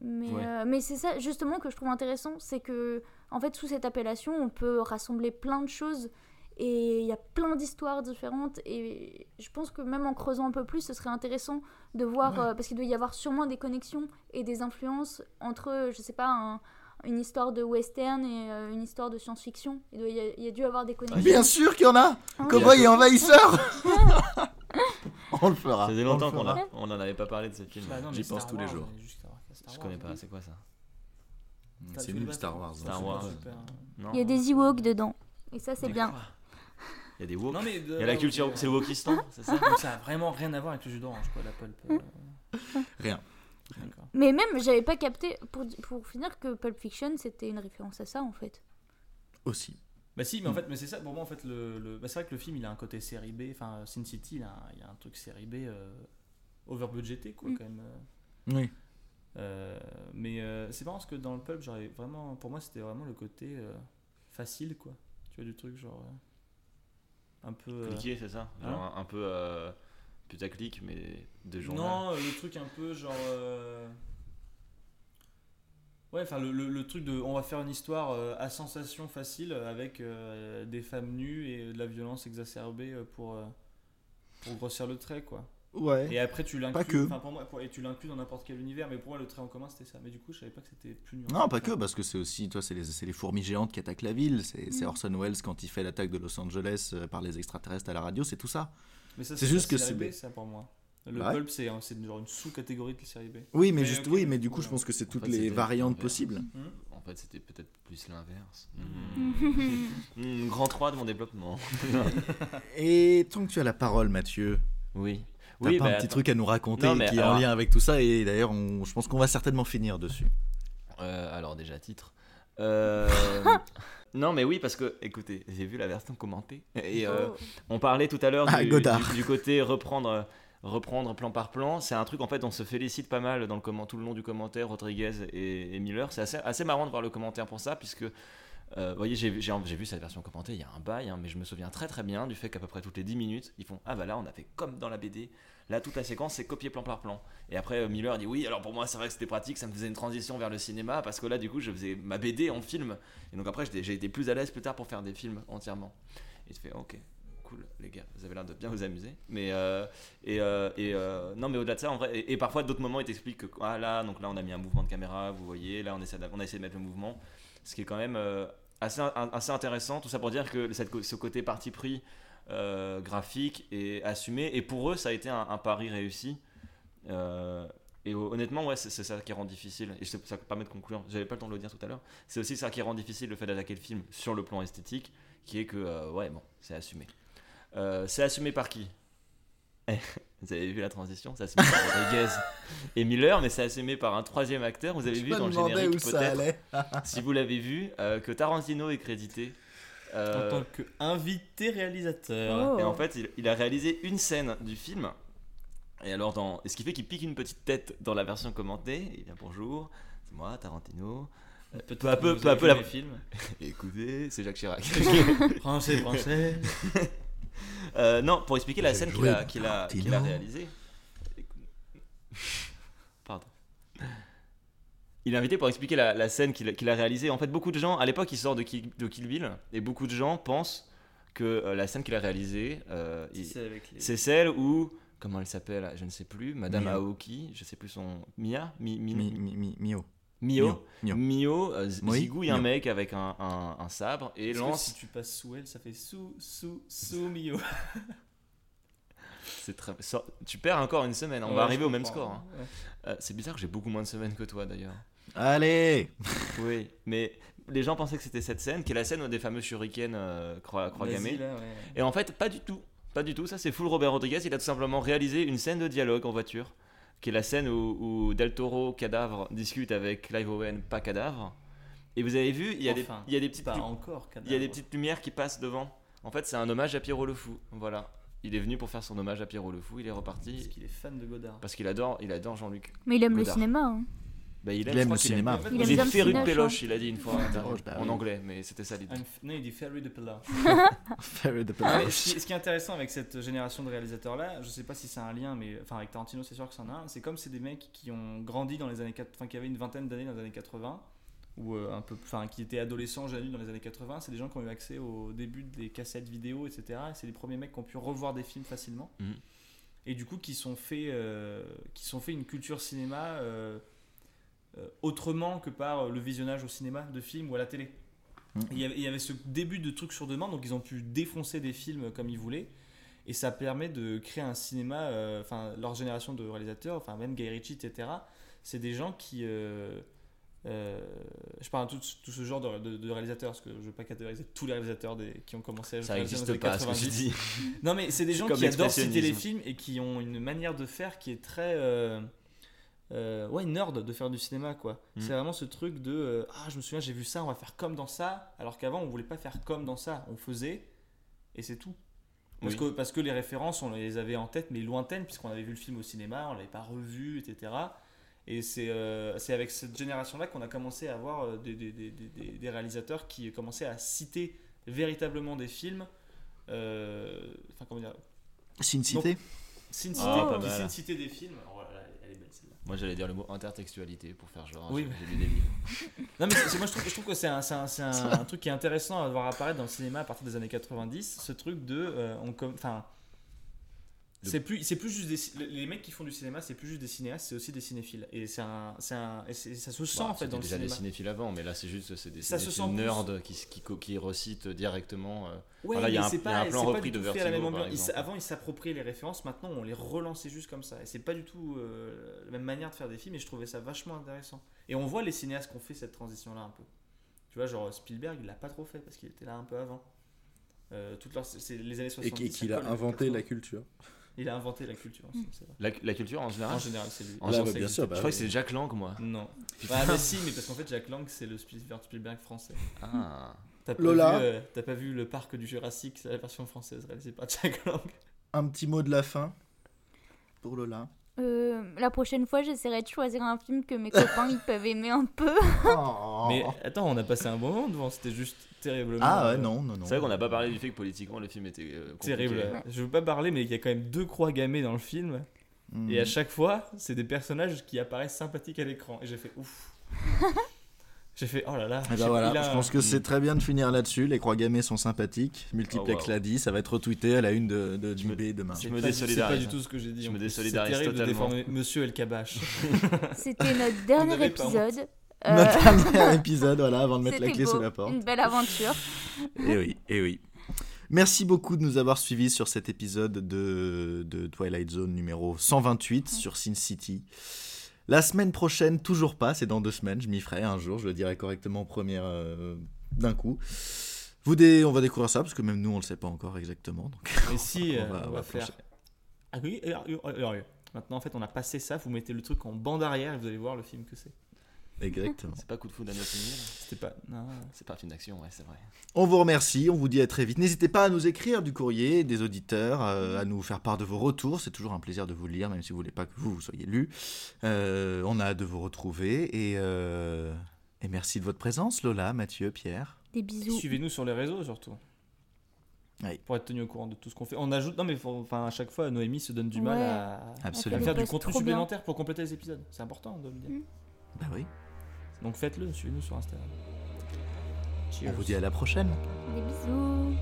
Speaker 4: Mais,
Speaker 2: Ouais.
Speaker 4: mais c'est ça justement que je trouve intéressant, c'est que en fait sous cette appellation on peut rassembler plein de choses et il y a plein d'histoires différentes et je pense que même en creusant un peu plus ce serait intéressant de voir euh, parce qu'il doit y avoir sûrement des connexions et des influences entre je sais pas un- une histoire de western et euh, une histoire de science-fiction il, doit y a, il y a dû avoir des connexions
Speaker 5: Bien sûr qu'il y en a
Speaker 4: oui.
Speaker 5: Cowboy et envahisseur *laughs* On le fera.
Speaker 2: Ça faisait
Speaker 5: on
Speaker 2: longtemps qu'on
Speaker 5: fera.
Speaker 2: a- on en avait pas parlé de ce film.
Speaker 3: Bah
Speaker 5: J'y pense
Speaker 3: Star
Speaker 5: tous les
Speaker 3: Wars,
Speaker 5: jours.
Speaker 3: Star
Speaker 2: Je
Speaker 3: Wars,
Speaker 2: connais pas, c'est quoi ça?
Speaker 5: C'est nul Star Wars.
Speaker 2: Star
Speaker 5: hein.
Speaker 2: Wars.
Speaker 3: Super.
Speaker 2: Non
Speaker 4: il y a des Ewoks dedans et ça c'est bien
Speaker 2: Il y a des woke.
Speaker 3: Non, mais
Speaker 2: Il y a la culture, c'est le wokistan, *laughs* c'est ça
Speaker 3: Donc ça a vraiment rien à voir avec le jus d'orange, quoi, la pulp. euh. *laughs*
Speaker 5: Rien.
Speaker 4: Mais même j'avais pas capté pour, pour finir que Pulp Fiction c'était une référence à ça en fait
Speaker 5: Aussi.
Speaker 3: Bah si, mais en fait, mais c'est ça. Pour moi, en fait, le, le- bah, c'est vrai que le film, il a un côté série B. Enfin, Sin City, il a, un- il y a un truc série B euh, over quoi,
Speaker 4: Mm.
Speaker 3: quand même. euh.
Speaker 5: Oui.
Speaker 3: Euh, mais euh, c'est marrant parce que dans le pulp, j'aurais vraiment, pour moi, c'était vraiment le côté euh, facile, quoi. Tu vois du truc genre euh, un peu. euh,
Speaker 2: Cliqué, c'est ça Genre un, un peu euh, putaclic, mais de journal.
Speaker 3: non, euh, le truc un peu genre. Ouais, enfin le, le- le truc de, on va faire une histoire euh, à sensation facile avec euh, des femmes nues et de la violence exacerbée pour euh, pour grossir le trait, quoi.
Speaker 5: Ouais.
Speaker 3: Et après tu
Speaker 5: Pas
Speaker 3: l'inclus, pour moi, pour- et tu l'inclus dans n'importe quel univers, mais pour moi le trait en commun c'était ça. Mais du coup, je savais pas que c'était plus nuancé.
Speaker 5: Non, pas que, parce que c'est aussi, toi, c'est les, c'est les fourmis géantes qui attaquent la ville. C'est c'est
Speaker 4: Mm.
Speaker 5: Orson Welles quand il fait l'attaque de Los Angeles euh, par les extraterrestres à la radio, c'est tout ça.
Speaker 3: Mais ça,
Speaker 5: c'est juste que c'est-
Speaker 3: B, ça pour moi. Le
Speaker 5: Ouais.
Speaker 3: pulp c'est genre une sous-catégorie de la série B.
Speaker 5: Oui, mais
Speaker 3: Mais
Speaker 5: juste, oui, mais du coup, je pense que c'est
Speaker 2: En
Speaker 5: toutes
Speaker 2: fait,
Speaker 5: les variantes possibles.
Speaker 2: En fait, c'était peut-être plus l'inverse. Hmm, *laughs* grand 3 de mon développement. *laughs*
Speaker 5: Et tant que tu as la parole, Mathieu,
Speaker 2: Oui.
Speaker 5: T'as
Speaker 2: Oui,
Speaker 5: pas
Speaker 2: bah,
Speaker 5: un petit
Speaker 2: attends.
Speaker 5: truc à nous raconter
Speaker 2: Non, mais
Speaker 5: qui est en lien avec tout ça Et d'ailleurs, on- je pense qu'on va certainement finir dessus.
Speaker 2: Euh, alors déjà titre. Euh, *laughs* non mais oui parce que écoutez j'ai vu la version commentée et euh,
Speaker 4: Oh.
Speaker 2: on parlait tout à l'heure
Speaker 5: Ah,
Speaker 2: du,
Speaker 5: Godard.
Speaker 2: du- du côté reprendre reprendre plan par plan c'est un truc en fait on se félicite pas mal dans le comment tout le long du commentaire Rodriguez et, et Miller c'est assez, assez marrant de voir le commentaire pour ça puisque euh, vous voyez, j'ai vu cette version commentée il y a un bail, hein, mais je me souviens très très bien du fait qu'à peu près toutes les 10 minutes, ils font Ah bah là, on a fait comme dans la BD, là toute la séquence c'est copié plan par plan. Et après, euh, Miller dit Oui, alors pour moi c'est vrai que c'était pratique, ça me faisait une transition vers le cinéma, parce que là du coup je faisais ma BD en film. Et donc après, j'ai été plus à l'aise plus tard pour faire des films entièrement. Et tu fais Ok, cool les gars, vous avez l'air de bien vous amuser. Mais euh, et, et non, mais au-delà de ça, en vrai, et, parfois d'autres moments, ils t'expliquent que ah là, donc là on a mis un mouvement de caméra, vous voyez, là on essaie on a essayé de mettre le mouvement, ce qui est quand même assez, assez intéressant. Tout ça pour dire que cette, ce côté parti pris euh, graphique est assumé, et pour eux, ça a été un, pari réussi. Euh, et honnêtement, ouais, c'est ça qui rend difficile. Et ça permet de conclure. J'avais pas le temps de le dire tout à l'heure. C'est aussi ça qui rend difficile le fait d'attaquer le film sur le plan esthétique, qui est que, euh, ouais, bon, c'est assumé. C'est assumé par qui? *laughs* Vous avez vu la transition C'est assumé par Rodriguez et Miller, mais c'est assumé par un troisième acteur. Vous avez vu dans le générique, peut-être, *laughs* si vous l'avez vu, euh, que Tarantino est crédité. Euh,
Speaker 3: En tant qu'invité réalisateur.
Speaker 4: Oh.
Speaker 2: et en fait, il, il a réalisé une scène du film. Et alors, dans, et ce qui fait qu'il pique une petite tête dans la version commentée. Il vient bonjour, c'est moi, Tarantino. Euh, peu à peu, peu à peu, la...
Speaker 3: les films. *laughs*
Speaker 2: Écoutez, c'est Jacques Chirac.
Speaker 3: Français, français. *laughs*
Speaker 2: Euh, non, pour expliquer la scène qu'il a,
Speaker 5: dans
Speaker 2: qu'il a,
Speaker 5: Tarantino.
Speaker 2: qu'il a réalisée. Pardon. Il est invité pour expliquer la, la scène qu'il a, qu'il a réalisée. En fait, beaucoup de gens, à l'époque, il sort de Kill, de Kill Bill, et beaucoup de gens pensent que euh, la scène qu'il a réalisée, euh, il-
Speaker 3: C'est avec les.
Speaker 2: c'est celle où, comment elle s'appelle, je ne sais plus, Madame
Speaker 5: Mio.
Speaker 2: Aoki, je sais plus son. Mia? Mi- Mi-
Speaker 5: Mi, mi, mi, Mio.
Speaker 2: Mio.
Speaker 5: Mio.
Speaker 2: Mio, euh,
Speaker 5: Oui,
Speaker 2: zigouille un
Speaker 5: Mio.
Speaker 2: mec avec un, un- un sabre et
Speaker 3: Parce que
Speaker 2: lance.
Speaker 3: si tu passes sous elle, ça fait sous, sous, sous Mio.
Speaker 2: C'est très. ça- tu perds encore une semaine, on
Speaker 3: Ouais,
Speaker 2: va arriver au même score. hein.
Speaker 3: Ouais.
Speaker 2: Euh, c'est bizarre que j'ai beaucoup moins de semaines que toi d'ailleurs.
Speaker 5: Allez
Speaker 2: Oui, mais les gens pensaient que c'était cette scène, qui est la scène des fameux shurikens euh, croix, croix gammées.
Speaker 3: là, ouais.
Speaker 2: Et en fait, pas du tout. Pas du tout. Ça, c'est full Robert Rodriguez. Il a tout simplement réalisé une scène de dialogue en voiture, qui est la scène où, où Del Toro, cadavre, discute avec Clive Owen, pas cadavre. Et vous avez vu, il y a,
Speaker 3: Enfin,
Speaker 2: des, il y a des petites
Speaker 3: encore,
Speaker 2: il y a des
Speaker 3: cadavre.
Speaker 2: petites lumières qui passent devant. En fait, c'est un hommage à Pierrot le Fou. Voilà. Il est venu pour faire son hommage à Pierrot le Fou. Il est
Speaker 3: Parce
Speaker 2: reparti
Speaker 3: qu'il est fan de Godard.
Speaker 2: parce qu'il adore, il adore Jean-Luc.
Speaker 4: Mais il aime le cinéma. hein.
Speaker 2: Bah, il,
Speaker 5: aime le cinéma.
Speaker 3: Il
Speaker 4: aime
Speaker 2: Il de
Speaker 4: je
Speaker 2: il a dit une fois en, interview,
Speaker 5: bah
Speaker 2: en
Speaker 5: oui.
Speaker 2: anglais, mais c'était ça l'idée.
Speaker 3: Non, il dit Ferry de
Speaker 5: the *laughs*
Speaker 3: Ah, mais
Speaker 5: Peloche.
Speaker 3: ce, qui, ce qui est intéressant avec cette génération de réalisateurs là, je sais pas si c'est un lien, mais enfin avec Tarantino c'est sûr que c'en a un. C'est comme c'est des mecs qui ont grandi dans les années 80, enfin qui avaient une vingtaine d'années dans les années 80 ou euh, un peu, enfin qui étaient adolescents, jeunes adultes dans les années 80. C'est des gens qui ont eu accès au début des cassettes vidéo, etc. Et c'est les premiers mecs qui ont pu revoir des films facilement.
Speaker 2: Mhm.
Speaker 3: Et du coup qui sont fait, euh, qui sont fait une culture cinéma euh, autrement que par le visionnage au cinéma de films ou à la télé.
Speaker 5: Mhm.
Speaker 3: Il y, avait, il y avait ce début de trucs sur demande, donc ils ont pu défoncer des films comme ils voulaient. Et ça permet de créer un cinéma, euh, enfin leur génération de réalisateurs, enfin même Guy Ritchie, etc. C'est des gens qui, euh, euh, je parle de tout, tout ce genre de, de- de réalisateurs, parce que je veux pas catégoriser tous les réalisateurs des, qui ont commencé à
Speaker 2: Ça n'existe pas, ce que tu
Speaker 3: 90.
Speaker 2: dis.
Speaker 3: Non, mais c'est des gens qui adorent citer les films et qui ont une manière de faire qui est très. Euh, ouais, nerd de faire du cinéma, quoi.
Speaker 2: Mm.
Speaker 3: C'est vraiment ce truc de. euh, ah, je me souviens, j'ai vu ça, on va faire comme dans ça. Alors qu'avant, on voulait pas faire comme dans ça. On faisait et c'est tout. Parce,
Speaker 2: Oui.
Speaker 3: que, parce que les références, on les avait en tête, mais lointaines, puisqu'on avait vu le film au cinéma, on l'avait pas revu, etc. Et c'est euh, c'est avec cette génération-là qu'on a commencé à avoir euh, des, des- des- des- réalisateurs qui commençaient à citer véritablement des films. euh, Enfin, comment dire
Speaker 5: Sin Cité
Speaker 3: Sin. Cité,
Speaker 2: Ah,
Speaker 3: qui sin cité des films. Oh là là, elle est belle celle-là.
Speaker 2: Moi, j'allais dire le mot intertextualité pour faire genre.
Speaker 3: Oui,
Speaker 2: j'ai lu des livres. *laughs*
Speaker 3: Non, mais moi je trouve, je trouve que c'est un, un- un- *laughs* un truc qui est intéressant à voir apparaître dans le cinéma à partir des années 90. Ce truc de. euh, on Enfin. C'est plus, c'est plus juste des, les mecs qui font du cinéma, c'est plus juste des cinéastes, c'est aussi des cinéphiles. Et, c'est un, c'est un, et ça se sent
Speaker 2: Bah,
Speaker 3: en fait dans le
Speaker 2: déjà
Speaker 3: cinéma.
Speaker 2: des cinéphiles avant, mais là, c'est juste c'est des
Speaker 3: Ça se sent
Speaker 2: nerds qui, qui, qui, qui recitent directement. euh,
Speaker 3: Ouais,
Speaker 2: Voilà, il y a
Speaker 3: mais
Speaker 2: un-
Speaker 3: c'est
Speaker 2: il y a
Speaker 3: pas,
Speaker 2: un plan repris de
Speaker 3: tout fait à la même
Speaker 2: Vertigo, par
Speaker 3: avant, ils s'appropriaient les références, maintenant, on les relançait juste comme ça. Et c'est pas du tout euh, la même manière de faire des films, et je trouvais ça vachement intéressant. Et on voit les cinéastes qui ont fait cette transition-là un peu. Tu vois, genre Spielberg, il l'a pas trop fait parce qu'il était là un peu avant. Euh, toutes leurs- les années
Speaker 8: Et
Speaker 3: 70.
Speaker 8: qui-
Speaker 3: ça
Speaker 8: qu'il a inventé
Speaker 3: 80.
Speaker 8: la culture.
Speaker 3: Il a inventé la culture.
Speaker 2: La, la culture en général
Speaker 3: En général, c'est lui.
Speaker 2: En
Speaker 8: Là,
Speaker 2: général,
Speaker 8: bah, bien sûr.
Speaker 2: Je
Speaker 8: bah
Speaker 2: crois que c'est Jack Lang, moi.
Speaker 3: Non. Ah, mais si, mais parce qu'en fait, Jack Lang, c'est le Spielberg français.
Speaker 2: Ah.
Speaker 3: T'as pas,
Speaker 8: Lola.
Speaker 3: vu, euh, t'as pas vu le parc du Jurassique, c'est la version française réalisée par Jack Lang.
Speaker 5: Un petit mot de la fin pour Lola.
Speaker 4: Euh, la prochaine fois, j'essaierai de choisir un film que mes copains ils peuvent aimer un peu. *laughs*
Speaker 5: Oh.
Speaker 3: Mais attends, on a passé un bon moment devant, c'était juste terriblement.
Speaker 5: Ah ouais,
Speaker 3: euh,
Speaker 5: non, non, non.
Speaker 2: C'est vrai qu'on n'a pas parlé du fait que politiquement le film était euh, compliqué.
Speaker 3: Terrible. Je veux pas parler, mais il y a quand même deux croix gammées dans le film.
Speaker 5: Hmm.
Speaker 3: Et à chaque fois, c'est des personnages qui apparaissent sympathiques à l'écran. Et j'ai fait ouf. *laughs* j'ai fait oh là là.
Speaker 5: Eh
Speaker 3: j'ai-
Speaker 5: ben voilà, je pense que c'est très bien de finir là-dessus. Les croix gammées sont sympathiques. Multiplex
Speaker 2: Oh, wow.
Speaker 5: l'a dit, ça va être retweeté à la une de, de
Speaker 2: Je me-
Speaker 5: JB demain.
Speaker 2: Je me
Speaker 3: du- C'est pas
Speaker 2: désolidarise.
Speaker 3: du tout ce que j'ai dit.
Speaker 2: Je me désolidarise
Speaker 3: terrible de
Speaker 2: totalement.
Speaker 3: déformer Monsieur El Kabash. *laughs*
Speaker 4: C'était notre dernier épisode. *laughs* Euh,
Speaker 5: Notre dernier *laughs* épisode, voilà, avant de mettre la clé
Speaker 4: beau,
Speaker 5: sous la porte.
Speaker 4: Une belle aventure.
Speaker 5: Et oui, et oui. Merci beaucoup de nous avoir suivis sur cet épisode de, de Twilight Zone numéro 128 sur Sin City. La semaine prochaine, toujours pas, c'est dans deux semaines, je m'y ferai un jour, je le dirai correctement en première euh, d'un coup. Vous dé- on va découvrir ça parce que même nous on le sait pas encore exactement. Donc
Speaker 3: Mais si,
Speaker 5: On
Speaker 3: euh,
Speaker 5: va-
Speaker 3: on
Speaker 5: on
Speaker 3: va
Speaker 5: va
Speaker 3: faire. Ah oui, et- et- Maintenant, en fait, on a passé ça. Vous mettez le truc en bande arrière et vous allez voir le film que c'est.
Speaker 5: Exactement.
Speaker 2: C'est pas coup de foudre à.
Speaker 3: C'était pas. Non.
Speaker 2: C'est pas un film d'action, ouais, c'est vrai.
Speaker 5: On vous remercie, on vous dit à très vite. N'hésitez pas à nous écrire du courrier, des auditeurs, euh, à nous faire part de vos retours. C'est toujours un plaisir de vous lire, même si vous voulez pas que vous, vous soyez lu. Euh, on a hâte de vous retrouver et, euh, et merci de votre présence, Lola, Mathieu, Pierre.
Speaker 4: Des bisous.
Speaker 3: Suivez-nous sur les réseaux surtout.
Speaker 5: Oui.
Speaker 3: Pour être tenu au courant de tout ce qu'on fait. On ajoute. Non, mais faut- enfin, à chaque fois, Noémie se donne du mal
Speaker 4: Ouais.
Speaker 3: à, à faire du contenu supplémentaire pour compléter les épisodes. C'est important de le dire.
Speaker 4: Mm.
Speaker 5: Bah oui.
Speaker 3: Donc faites-le, suivez-nous sur Instagram.
Speaker 5: On vous dit à la prochaine.
Speaker 4: Des bisous.